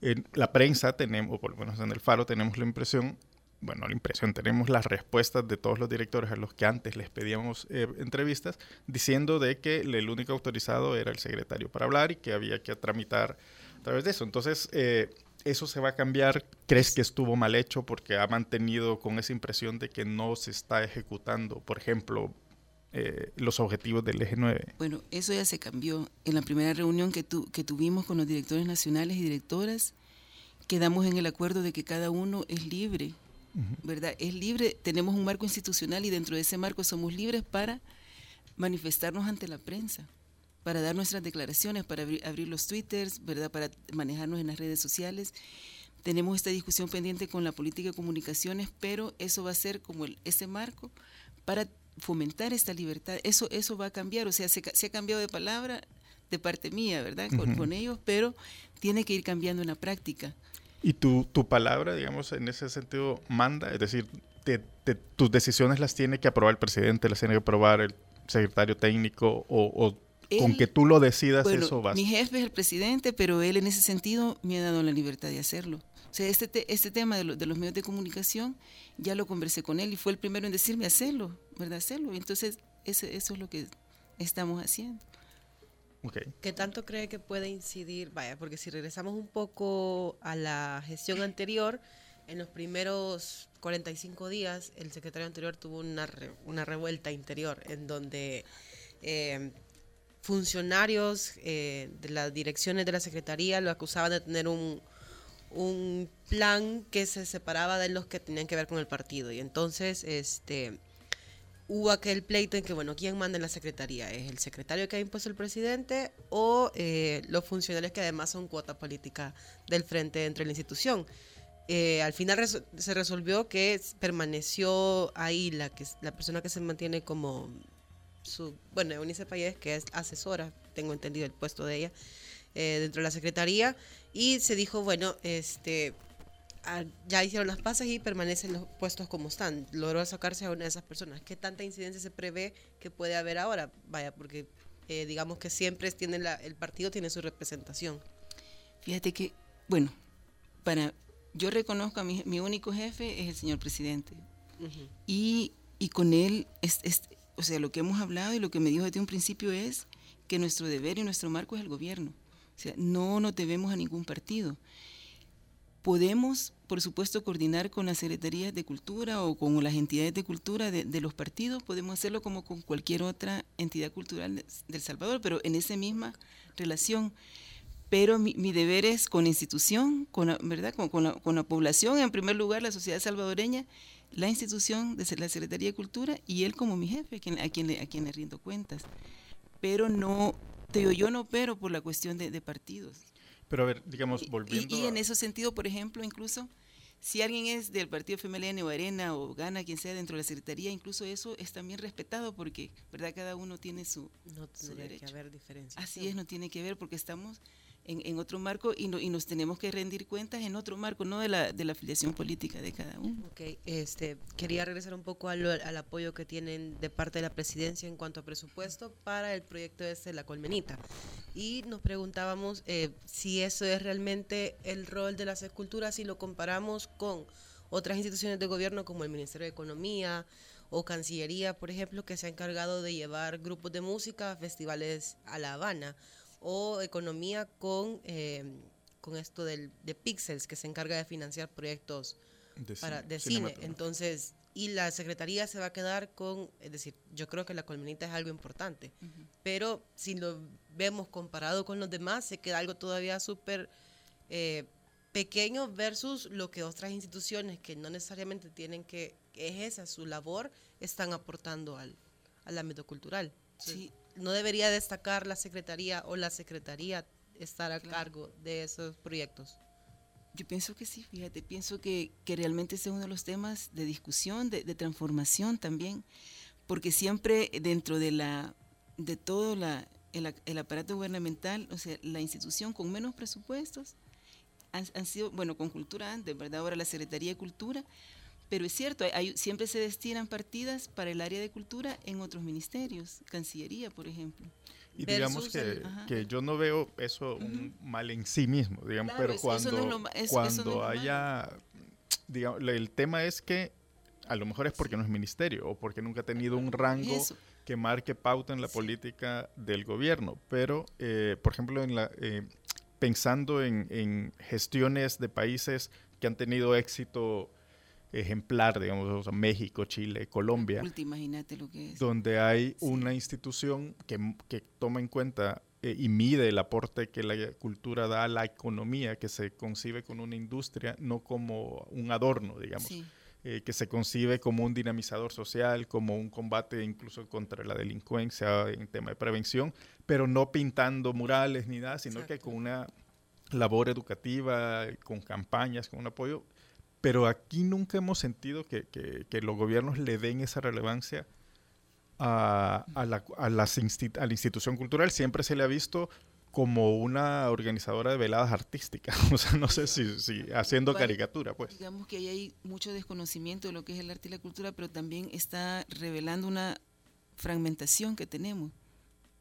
en la prensa tenemos, o por lo menos en el Faro, tenemos la impresión, bueno, la impresión, tenemos las respuestas de todos los directores a los que antes les pedíamos eh, entrevistas, diciendo de que el único autorizado era el secretario para hablar y que había que tramitar a través de eso. Entonces, eh, ¿eso se va a cambiar? ¿Crees que estuvo mal hecho porque ha mantenido con esa impresión de que no se está ejecutando, por ejemplo, eh, los objetivos del eje 9? Bueno, eso ya se cambió. En la primera reunión que, tu- que tuvimos con los directores nacionales y directoras, quedamos en el acuerdo de que cada uno es libre, ¿verdad? Es libre, tenemos un marco institucional y dentro de ese marco somos libres para manifestarnos ante la prensa, para dar nuestras declaraciones, para abrir, abrir los twitters, ¿verdad? Para manejarnos en las redes sociales. Tenemos esta discusión pendiente con la política de comunicaciones, pero eso va a ser como el, ese marco para fomentar esta libertad. Eso, eso va a cambiar, o sea, se, se ha cambiado de palabra de parte mía, ¿verdad? Con, con ellos, pero tiene que ir cambiando en la práctica. Y tu, tu palabra, digamos, en ese sentido manda, es decir, te- te- tus decisiones las tiene que aprobar el presidente, las tiene que aprobar el secretario técnico o, o con que tú lo decidas Bueno, eso basta. mi jefe es el presidente, pero él en ese sentido me ha dado la libertad de hacerlo. O sea, este, te- este tema de, lo- de los medios de comunicación ya lo conversé con él y fue el primero en decirme hacerlo, ¿verdad? Hacerlo. Y entonces ese- eso es lo que estamos haciendo. ¿Qué tanto cree que puede incidir? Vaya, porque si regresamos un poco a la gestión anterior, en los primeros 45 días, el secretario anterior tuvo una, re- una revuelta interior en donde eh, funcionarios eh, de las direcciones de la secretaría lo acusaban de tener un, un plan que se separaba de los que tenían que ver con el partido. Y entonces, este hubo aquel pleito en que, bueno, ¿quién manda en la secretaría? ¿Es el secretario que ha impuesto el presidente o eh, los funcionarios que además son cuota política del frente dentro de la institución? Eh, al final se resolvió que permaneció ahí la, que, la persona que se mantiene como su, bueno, Eunice Payés, que es asesora, tengo entendido el puesto de ella, eh, dentro de la secretaría, y se dijo, bueno, este, ya hicieron las pasas y permanecen los puestos como están. Logró sacarse a una de esas personas. ¿Qué tanta incidencia se prevé que puede haber ahora? Vaya, porque eh, digamos que siempre tiene la- el partido tiene su representación. Fíjate que, bueno, para yo reconozco a mi, mi único jefe es el señor presidente. Y, y con él, es, es- o sea, lo que hemos hablado y lo que me dijo desde un principio es que nuestro deber y nuestro marco es el gobierno. O sea, no nos debemos a ningún partido. Podemos, por supuesto, coordinar con las secretarías de cultura o con las entidades de cultura de, los partidos, podemos hacerlo como con cualquier otra entidad cultural de, de El Salvador, pero en esa misma relación. pero mi, deber es con la institución, con la, ¿verdad? Con, la, población, en primer lugar la sociedad salvadoreña, la institución de la Secretaría de Cultura y él como mi jefe, a quien, le, a quien le rindo cuentas. Pero no, te digo, yo no opero por la cuestión de partidos. Pero a ver, digamos, volviendo Y, y a- en ese sentido, por ejemplo, incluso si alguien es del partido FMLN o Arena o gana quien sea dentro de la Secretaría, incluso eso es también respetado porque, ¿verdad? Cada uno tiene su, No su tendría que derecho. haber diferencia. Así es, no tiene que ver porque estamos en, en otro marco y, no- y nos tenemos que rendir cuentas en otro marco, no de la, de la afiliación política de cada uno. Ok, este, quería regresar un poco al, al apoyo que tienen de parte de la presidencia en cuanto a presupuesto para el proyecto este, La Colmenita. Y nos preguntábamos eh, si eso es realmente el rol de las esculturas, si lo comparamos con otras instituciones de gobierno como el Ministerio de Economía o Cancillería, por ejemplo, que se ha encargado de llevar grupos de música a festivales a La Habana, o Economía con, eh, con esto del, de Pixels, que se encarga de financiar proyectos De para, cine, de cine. Entonces, y la secretaría se va a quedar con, es decir, yo creo que la colmenita es algo importante, pero si lo vemos comparado con los demás, se queda algo todavía súper eh, pequeño versus lo que otras instituciones que no necesariamente tienen que, que es esa su labor, están aportando al, al ámbito cultural. Entonces, No debería destacar la secretaría o la secretaría estar a cargo de esos proyectos. Yo pienso que sí, fíjate, pienso que, que realmente ese es uno de los temas de discusión, de, de transformación también, porque siempre dentro de la de todo la, el, el aparato gubernamental, o sea, la institución con menos presupuestos, han, han sido, bueno, con cultura antes, ¿verdad? Ahora la Secretaría de Cultura, pero es cierto, hay- siempre se destinan partidas para el área de cultura en otros ministerios, Cancillería, por ejemplo. Y digamos que, yo no veo eso un mal en sí mismo, digamos, Claro, pero eso- eso cuando, no lo eso- cuando no haya, digamos, el tema es que a lo mejor es porque no es ministerio o porque nunca ha tenido un rango que marque pauta en la política del gobierno, pero, eh, por ejemplo, en la, eh, pensando en, en gestiones de países que han tenido éxito ejemplar, digamos, o sea, México, Chile, Colombia, imagínate lo que es. donde hay una institución que, que toma en cuenta eh, y mide el aporte que la cultura da a la economía, que se concibe con una industria, no como un adorno, digamos, Sí. eh, que se concibe como un dinamizador social, como un combate incluso contra la delincuencia en tema de prevención, pero no pintando murales ni nada, sino que con una labor educativa, con campañas, con un apoyo pero aquí nunca hemos sentido que, que- que los gobiernos le den esa relevancia a, a la, a las insti- a la institución cultural. Siempre se le ha visto como una organizadora de veladas artísticas. O sea, no sé si, si haciendo Vale, caricatura, pues. Digamos que ahí hay mucho desconocimiento de lo que es el arte y la cultura, pero también está revelando una fragmentación que tenemos,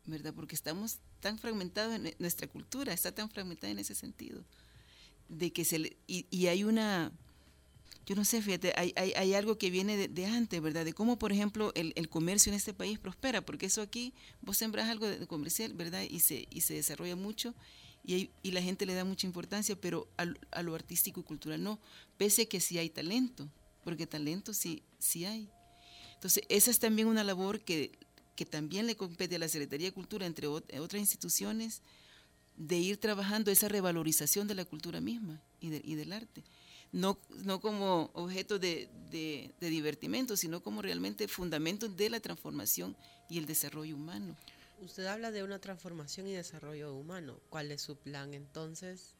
¿verdad? Porque estamos tan fragmentados en nuestra cultura, está tan fragmentada en ese sentido, de que se le- y, y hay una, yo no sé, fíjate, hay, hay, hay algo que viene de, de antes, ¿verdad? De cómo, por ejemplo, el, el comercio en este país prospera, porque eso aquí, vos sembras algo de, comercial, ¿verdad? Y se, y se desarrolla mucho y, hay- y la gente le da mucha importancia, pero a, lo artístico y cultural no, pese a que sí hay talento, porque talento sí, sí hay. Entonces, esa es también una labor que, que también le compete a la Secretaría de Cultura, entre ot- otras instituciones, de ir trabajando esa revalorización de la cultura misma y, de- y del arte. No, no como objeto de, de, de divertimento, sino como realmente fundamentos de la transformación y el desarrollo humano. Usted habla de una transformación y desarrollo humano. ¿Cuál es su plan entonces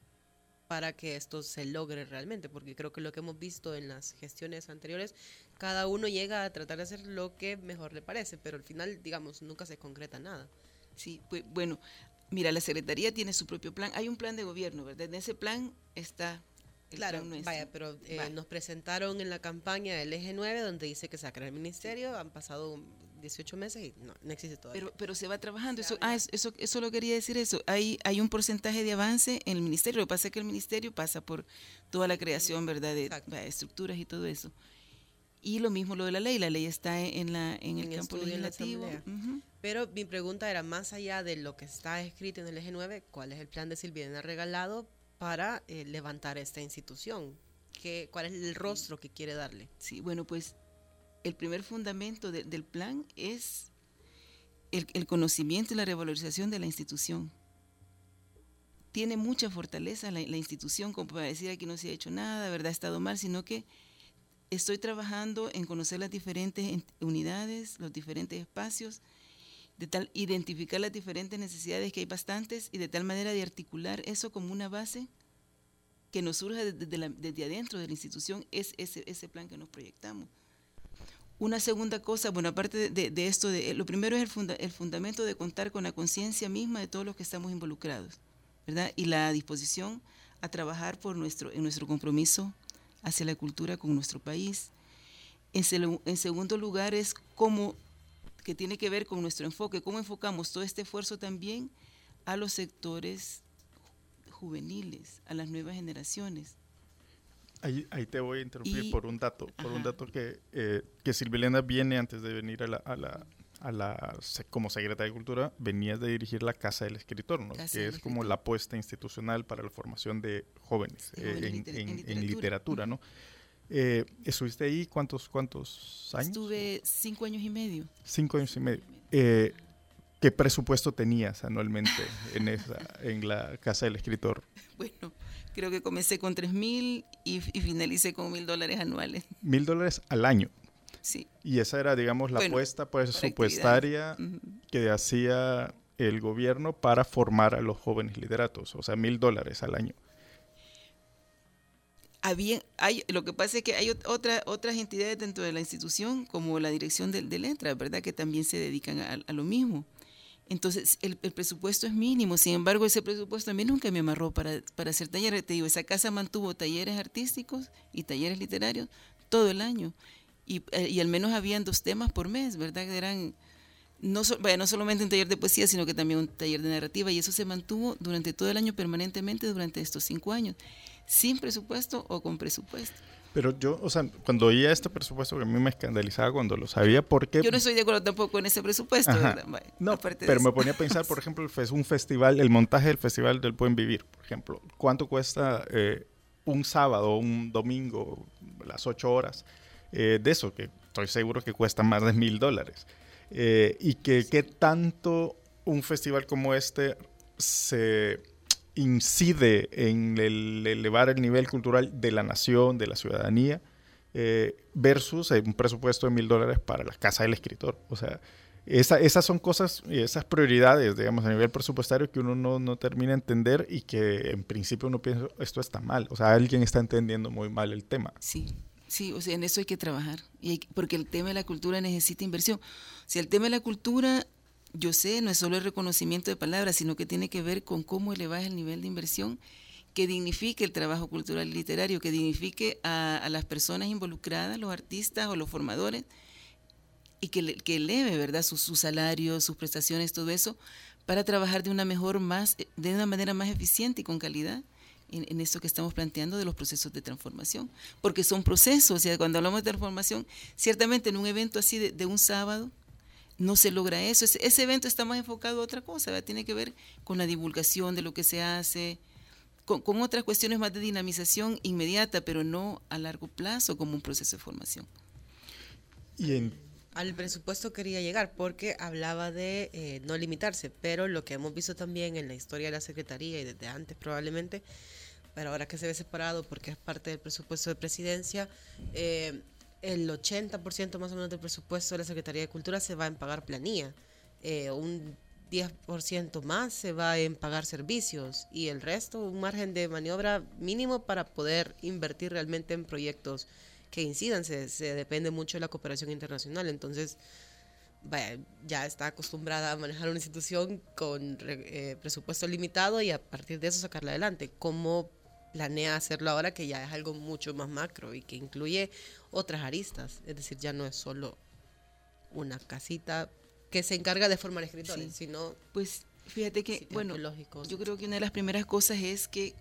para que esto se logre realmente? Porque creo que lo que hemos visto en las gestiones anteriores, cada uno llega a tratar de hacer lo que mejor le parece, pero al final, digamos, nunca se concreta nada. Sí, pues bueno, mira, la Secretaría tiene su propio plan. Hay un plan de gobierno, ¿verdad? En ese plan está el Claro, plan nuestro. vaya, pero eh, nos presentaron en la campaña del Eje 9 donde dice que se va a crear el ministerio, han pasado 18 meses y no, no existe todavía. Pero, pero se va trabajando. Eso, ah, es- eso, eso lo quería decir eso. Hay, hay un porcentaje de avance en el ministerio. Lo que pasa es que el ministerio pasa por toda la creación, ¿verdad? De vaya, estructuras y todo eso. Y lo mismo lo de la ley. La ley está en, la, en el campo legislativo. Pero mi pregunta era, más allá de lo que está escrito en el eje 9, ¿cuál es el plan de Silviana Regalado para eh, levantar esta institución? ¿Qué, ¿Cuál es el rostro que quiere darle? Sí, bueno, pues el primer fundamento de- del plan es el, el conocimiento y la revalorización de la institución. tiene mucha fortaleza la, la institución como para decir aquí no se ha hecho nada, ¿verdad? Ha estado mal, sino que estoy trabajando en conocer las diferentes en- unidades, los diferentes espacios, de tal identificar las diferentes necesidades que hay bastantes y de tal manera de articular eso como una base que nos surja de- desde, adentro de la institución, es ese, ese plan que nos proyectamos. Una segunda cosa, bueno, aparte de, esto, de, lo primero es el, funda- el fundamento de contar con la conciencia misma de todos los que estamos involucrados, ¿verdad? Y la disposición a trabajar por nuestro, en nuestro compromiso hacia la cultura con nuestro país. En segundo lugar es cómo, que tiene que ver con nuestro enfoque, cómo enfocamos todo este esfuerzo también a los sectores juveniles, a las nuevas generaciones. Ahí, ahí te voy a interrumpir Y- por un dato, por un dato que, eh, que Silvilena viene antes de venir a la, a la, a la se- como secretaria de Cultura, venías de dirigir la Casa del Escritor, ¿no? Casa que es como la apuesta institucional para la formación de jóvenes eh, en, en- en en literatura. literatura, ¿no? Eh, ¿Estuviste ahí cuántos, cuántos años? Estuve cinco años y medio. Cinco años y medio. Eh, ¿Qué presupuesto tenías anualmente en, esa, en la Casa del Escritor? Bueno, creo que comencé con tres mil y, y finalicé con mil dólares anuales. Mil dólares al año. Sí. Y esa era, digamos, la Bueno, apuesta presupuestaria actividades. que hacía el gobierno para formar a los jóvenes literatos, o sea, mil dólares al año. Había, hay, lo que pasa es que hay ot- otra, otras entidades dentro de la institución, como la dirección del, del ENTRA, ¿verdad? Que también se dedican a, lo mismo. Entonces, el, presupuesto es mínimo. Sin embargo, ese presupuesto a mí nunca me amarró para, para hacer talleres. Te digo, esa casa mantuvo talleres artísticos y talleres literarios todo el año. Y, eh, al menos habían dos temas por mes, ¿verdad? Que eran no, so- no solamente un taller de poesía, sino que también un taller de narrativa. Y eso se mantuvo durante todo el año permanentemente durante estos cinco años, sin presupuesto o con presupuesto. Pero yo, o sea, cuando oía este presupuesto, que a mí me escandalizaba cuando lo sabía, porque... Yo no estoy de acuerdo tampoco con ese presupuesto. ¿verdad? No, pero me ponía a pensar, por ejemplo, un festival, el montaje del Festival del Buen Vivir, por ejemplo. ¿Cuánto cuesta eh, un sábado, un domingo, las ocho horas? eh, de eso, que estoy seguro que cuesta más de mil dólares. Eh, y que qué tanto un festival como este se incide en el elevar el nivel cultural de la nación, de la ciudadanía, eh, versus eh, un presupuesto de mil dólares para la casa del escritor. O sea, esa- esas son cosas esas prioridades, digamos, a nivel presupuestario que uno no, no termina de entender y que en principio uno piensa, esto está mal. O sea, alguien está entendiendo muy mal el tema. Sí, sí, o sea, en eso hay que trabajar, y hay que- porque el tema de la cultura necesita inversión. O sea, el tema de la cultura, yo sé, no es solo el reconocimiento de palabras, sino que tiene que ver con cómo elevar el nivel de inversión que dignifique el trabajo cultural y literario, que dignifique a, las personas involucradas, los artistas o los formadores, y que, le- que eleve, ¿verdad?, sus, sus salarios, sus prestaciones, todo eso, para trabajar de una mejor, más, de una manera más eficiente y con calidad en, en esto que estamos planteando de los procesos de transformación. Porque son procesos, o sea, cuando hablamos de transformación, ciertamente en un evento así de un sábado, no se logra eso. Ese, ese evento está más enfocado a otra cosa, ¿verdad? tiene que ver con la divulgación de lo que se hace, con, con otras cuestiones más de dinamización inmediata, pero no a largo plazo como un proceso de formación. Y en Al presupuesto quería llegar porque hablaba de eh, no limitarse, pero lo que hemos visto también en la historia de la Secretaría y desde antes probablemente, pero ahora que se ve separado porque es parte del presupuesto de presidencia, eh, el 80% más o menos del presupuesto de la Secretaría de Cultura se va en pagar planilla, eh, un 10% más se va en pagar servicios y el resto un margen de maniobra mínimo para poder invertir realmente en proyectos que incidan, se, se depende mucho de la cooperación internacional, entonces vaya, ya está acostumbrada a manejar una institución con eh, presupuesto limitado y a partir de eso sacarla adelante. ¿Cómo planea hacerlo ahora que ya es algo mucho más macro y que incluye otras aristas? Es decir, ya no es solo una casita que se encarga de formar escritores, Sí. sino Pues fíjate que, bueno, yo creo que una de las primeras cosas es que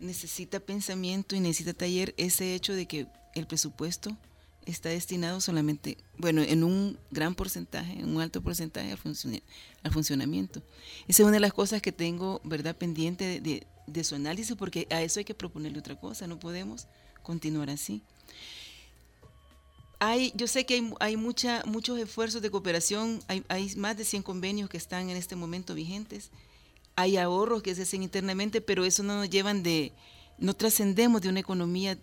necesita pensamiento y necesita taller ese hecho de que el presupuesto está destinado solamente, bueno, en un gran porcentaje, en un alto porcentaje al, funciona- al funcionamiento. Esa es una de las cosas que tengo, ¿verdad?, pendiente de, de- de su análisis, porque a eso hay que proponerle otra cosa, no podemos continuar así. Hay, yo sé que hay, hay mucha, muchos esfuerzos de cooperación, hay, hay más de 100 convenios que están en este momento vigentes. hay ahorros que se hacen internamente, pero eso no nos llevan de, no trascendemos de una economía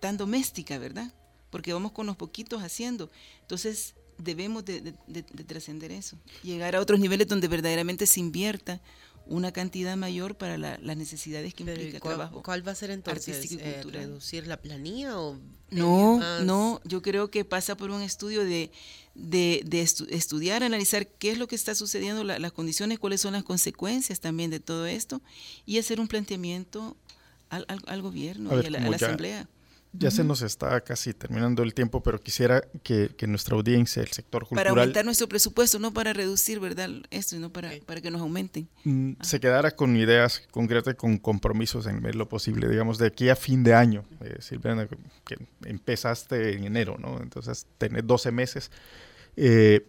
tan doméstica, ¿verdad? Porque vamos con los poquitos haciendo. Entonces debemos de, de- de- de trascender eso, llegar a otros niveles donde verdaderamente se invierta una cantidad mayor para la- las necesidades que Pero, ¿y implica cuál, trabajo. cuál va a ser entonces? y eh. ¿Reducir la planilla o No, más? no, yo creo que pasa por un estudio de, de, de estu- estudiar, analizar qué es lo que está sucediendo, la- las condiciones, cuáles son las consecuencias también de todo esto y hacer un planteamiento al, al- al gobierno A y a la, a la ya- se nos está casi terminando el tiempo, pero quisiera que, que nuestra audiencia, el sector Para cultural, aumentar nuestro presupuesto, no para reducir, ¿verdad? Esto, sino para, para que nos aumenten. mm, se quedara con ideas concretas, con compromisos en lo posible, digamos, de aquí a fin de año. Eh, Silviana, que empezaste en enero, ¿no? Entonces, tenés 12 meses. Eh,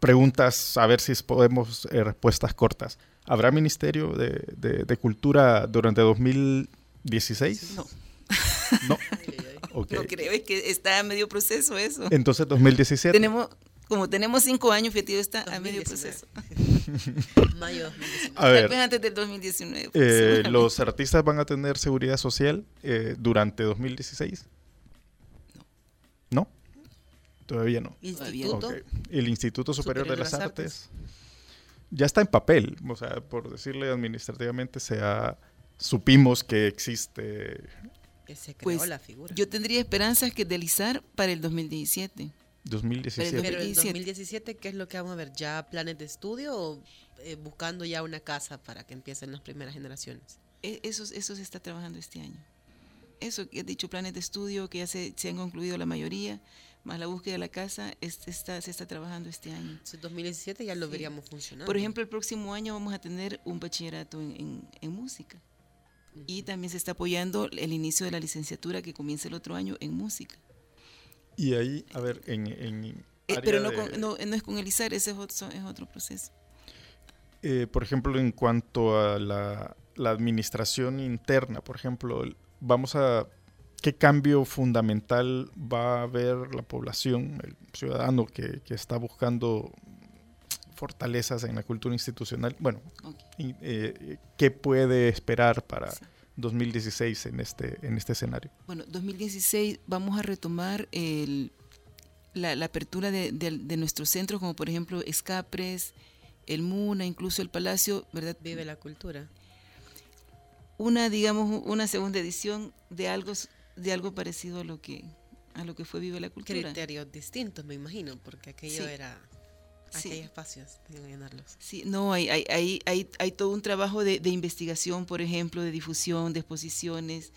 preguntas, a ver si podemos eh, respuestas cortas. ¿Habrá Ministerio de, de- de Cultura durante 2016? No. No. No creo, es que está a medio proceso eso. Entonces, 2017. Tenemos, como tenemos cinco años, Fiativo está a medio proceso. Mayo A ver. Tal vez antes del 2019. Eh, seguramente. ¿Los artistas van a tener seguridad social eh, durante 2016? No. Todavía no. ¿Instituto? Ok. El Instituto Superior, de las Artes. ya está en papel. O sea, por decirle administrativamente, se ha- supimos que existe. Que se creó Pues la figura. yo tendría esperanzas que deslizar para el 2017. 2017. Pero el 2017. 2017, ¿qué es lo que vamos a ver? ¿Ya planes de estudio o eh, buscando ya una casa para que empiecen las primeras generaciones? E- Eso, eso se está trabajando este año. Eso que he dicho, planes de estudio que ya se, se han concluido la mayoría, más la búsqueda de la casa, es- está, se está trabajando este año. Entonces, 2017 ya lo Sí. veríamos funcionando. Por ejemplo, el próximo año vamos a tener un bachillerato en, en- en música. Y también se está apoyando el inicio de la licenciatura que comienza el otro año en música. Y ahí, a ver, en. en Eh, pero no, de- con- no, no es con el ISAR, ese es otro, es otro proceso. eh, por ejemplo, en cuanto a la, la administración interna, por ejemplo, vamos a. ¿Qué cambio fundamental va a haber la población, el ciudadano que, que está buscando fortalezas en la cultura institucional? Bueno, y, eh, ¿qué puede esperar para 2016 en este, en este escenario? Bueno, 2016 vamos a retomar el, la, la apertura de, de- de nuestros centros, como por ejemplo Escapres, el MUNA, incluso el Palacio, ¿verdad? Vive la cultura. Una, digamos, una segunda edición de algo, s- de algo parecido a lo que a lo que fue Vive la Cultura. Criterios distintos, me imagino, porque aquello Sí. era... Sí. Aquellos espacios, tenían que llenarlos. Sí, no, hay, hay, hay, hay, hay todo un trabajo de, de investigación, por ejemplo, de difusión, de exposiciones,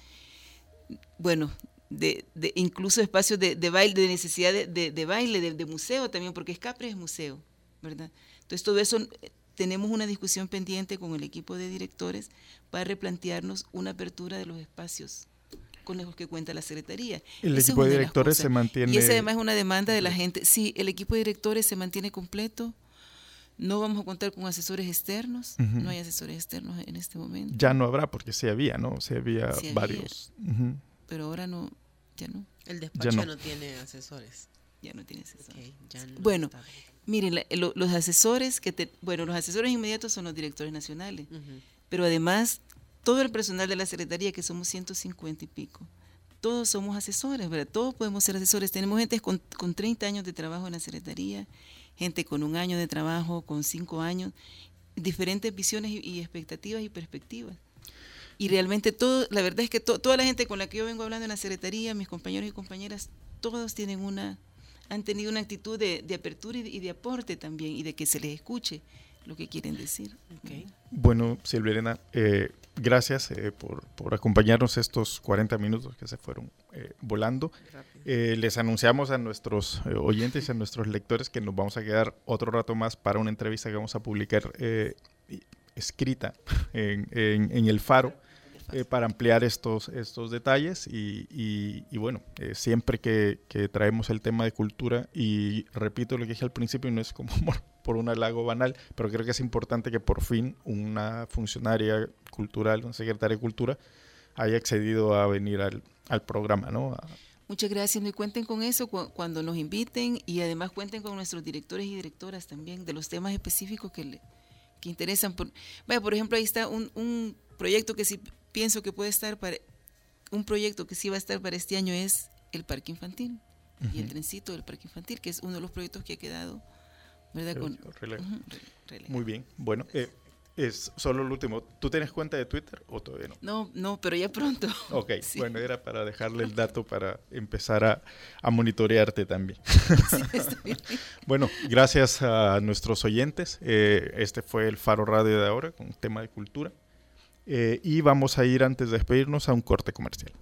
bueno, de, de incluso espacios de, de baile, de necesidad de, baile, de, de museo también, porque Escapre es museo, ¿verdad? Entonces todo eso, eh, tenemos una discusión pendiente con el equipo de directores para replantearnos una apertura de los espacios con los que cuenta la Secretaría. El Esa es equipo de directores se mantiene- Y esa además es una demanda de la gente. Sí, el equipo de directores se mantiene completo. No vamos a contar con asesores externos. Ujú. No hay asesores externos en este momento. Ya no habrá, porque sí había, ¿no? Sí había Sí había. varios. Ujú. Pero ahora no, ya no. El despacho no. ya no tiene asesores. Ya no tiene asesores. Ok, ya no Bueno, está. miren, la- lo- los asesores que te, bueno, los asesores inmediatos son los directores nacionales, Ujú. pero además todo el personal de la secretaría que somos 150 y pico, todos somos asesores, ¿verdad? Todos podemos ser asesores. Tenemos gente con, con 30 años de trabajo en la secretaría, gente con un año de trabajo, con cinco años, diferentes visiones y, expectativas y perspectivas. Y realmente todo, la verdad es que to- toda la gente con la que yo vengo hablando en la secretaría, mis compañeros y compañeras, todos tienen una, han tenido una actitud de, de apertura y de aporte también, y de que se les escuche lo que quieren decir. Bueno, Silvia Elena, eh, gracias eh, por, por acompañarnos estos 40 minutos que se fueron eh, volando. Eh, les anunciamos a nuestros eh, oyentes y a nuestros lectores que nos vamos a quedar otro rato más para una entrevista que vamos a publicar eh, escrita en, en- en el Faro eh, para ampliar estos, estos detalles y, y- y bueno, eh, siempre que, que traemos el tema de cultura y repito lo que dije al principio, y no es como por, un halago banal, pero creo que es importante que por fin una funcionaria cultural, una secretaria de cultura, haya accedido a venir al, al programa, ¿no? A- Muchas gracias, y cuenten con eso cu- cuando nos inviten y además cuenten con nuestros directores y directoras también de los temas específicos que, le- que interesan. Por, vaya, por ejemplo, ahí está un, un proyecto que sí pienso que puede estar para, un proyecto que sí va a estar para este año es el parque infantil y el trencito del parque infantil, que es uno de los proyectos que ha quedado, ¿verdad? Con, Ujú, re- Muy bien. Bueno, eh, es solo lo último. ¿Tú tienes cuenta de Twitter o todavía no? No, no, pero ya pronto. Ok, Sí. bueno, era para dejarle el dato para empezar a, a monitorearte también. bueno, gracias a nuestros oyentes. Eh, este fue el Faro Radio de ahora con tema de cultura. Eh, y vamos a ir antes de despedirnos a un corte comercial.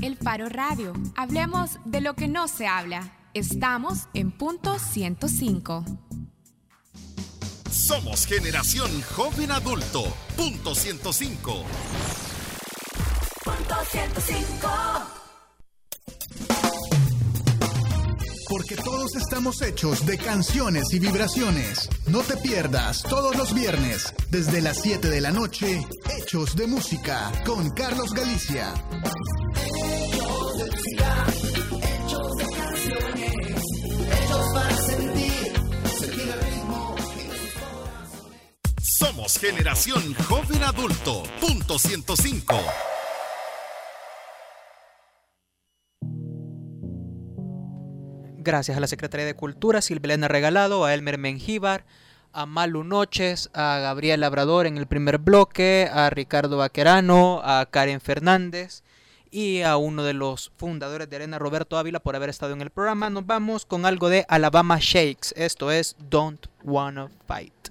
El Faro Radio. Hablemos de lo que no se habla. Estamos en punto 105. Somos generación joven adulto. Punto 105. Punto 105. Porque todos estamos hechos de canciones y vibraciones. No te pierdas todos los viernes, desde las 7 de la noche, Hechos de Música con Carlos Galicia. Hechos de música, hechos de canciones, hechos para sentir, sentir el ritmo. Somos generación joven adulto. Punto 105. Gracias a la Secretaría de Cultura, Silvelena Regalado, a Elmer Mengíbar, a Malu Noches, a Gabriel Labrador en el primer bloque, a Ricardo Vaquerano, a Karen Fernández y a uno de los fundadores de Arena, Roberto Ávila, por haber estado en el programa. Nos vamos con algo de Alabama Shakes. Esto es Don't Wanna Fight.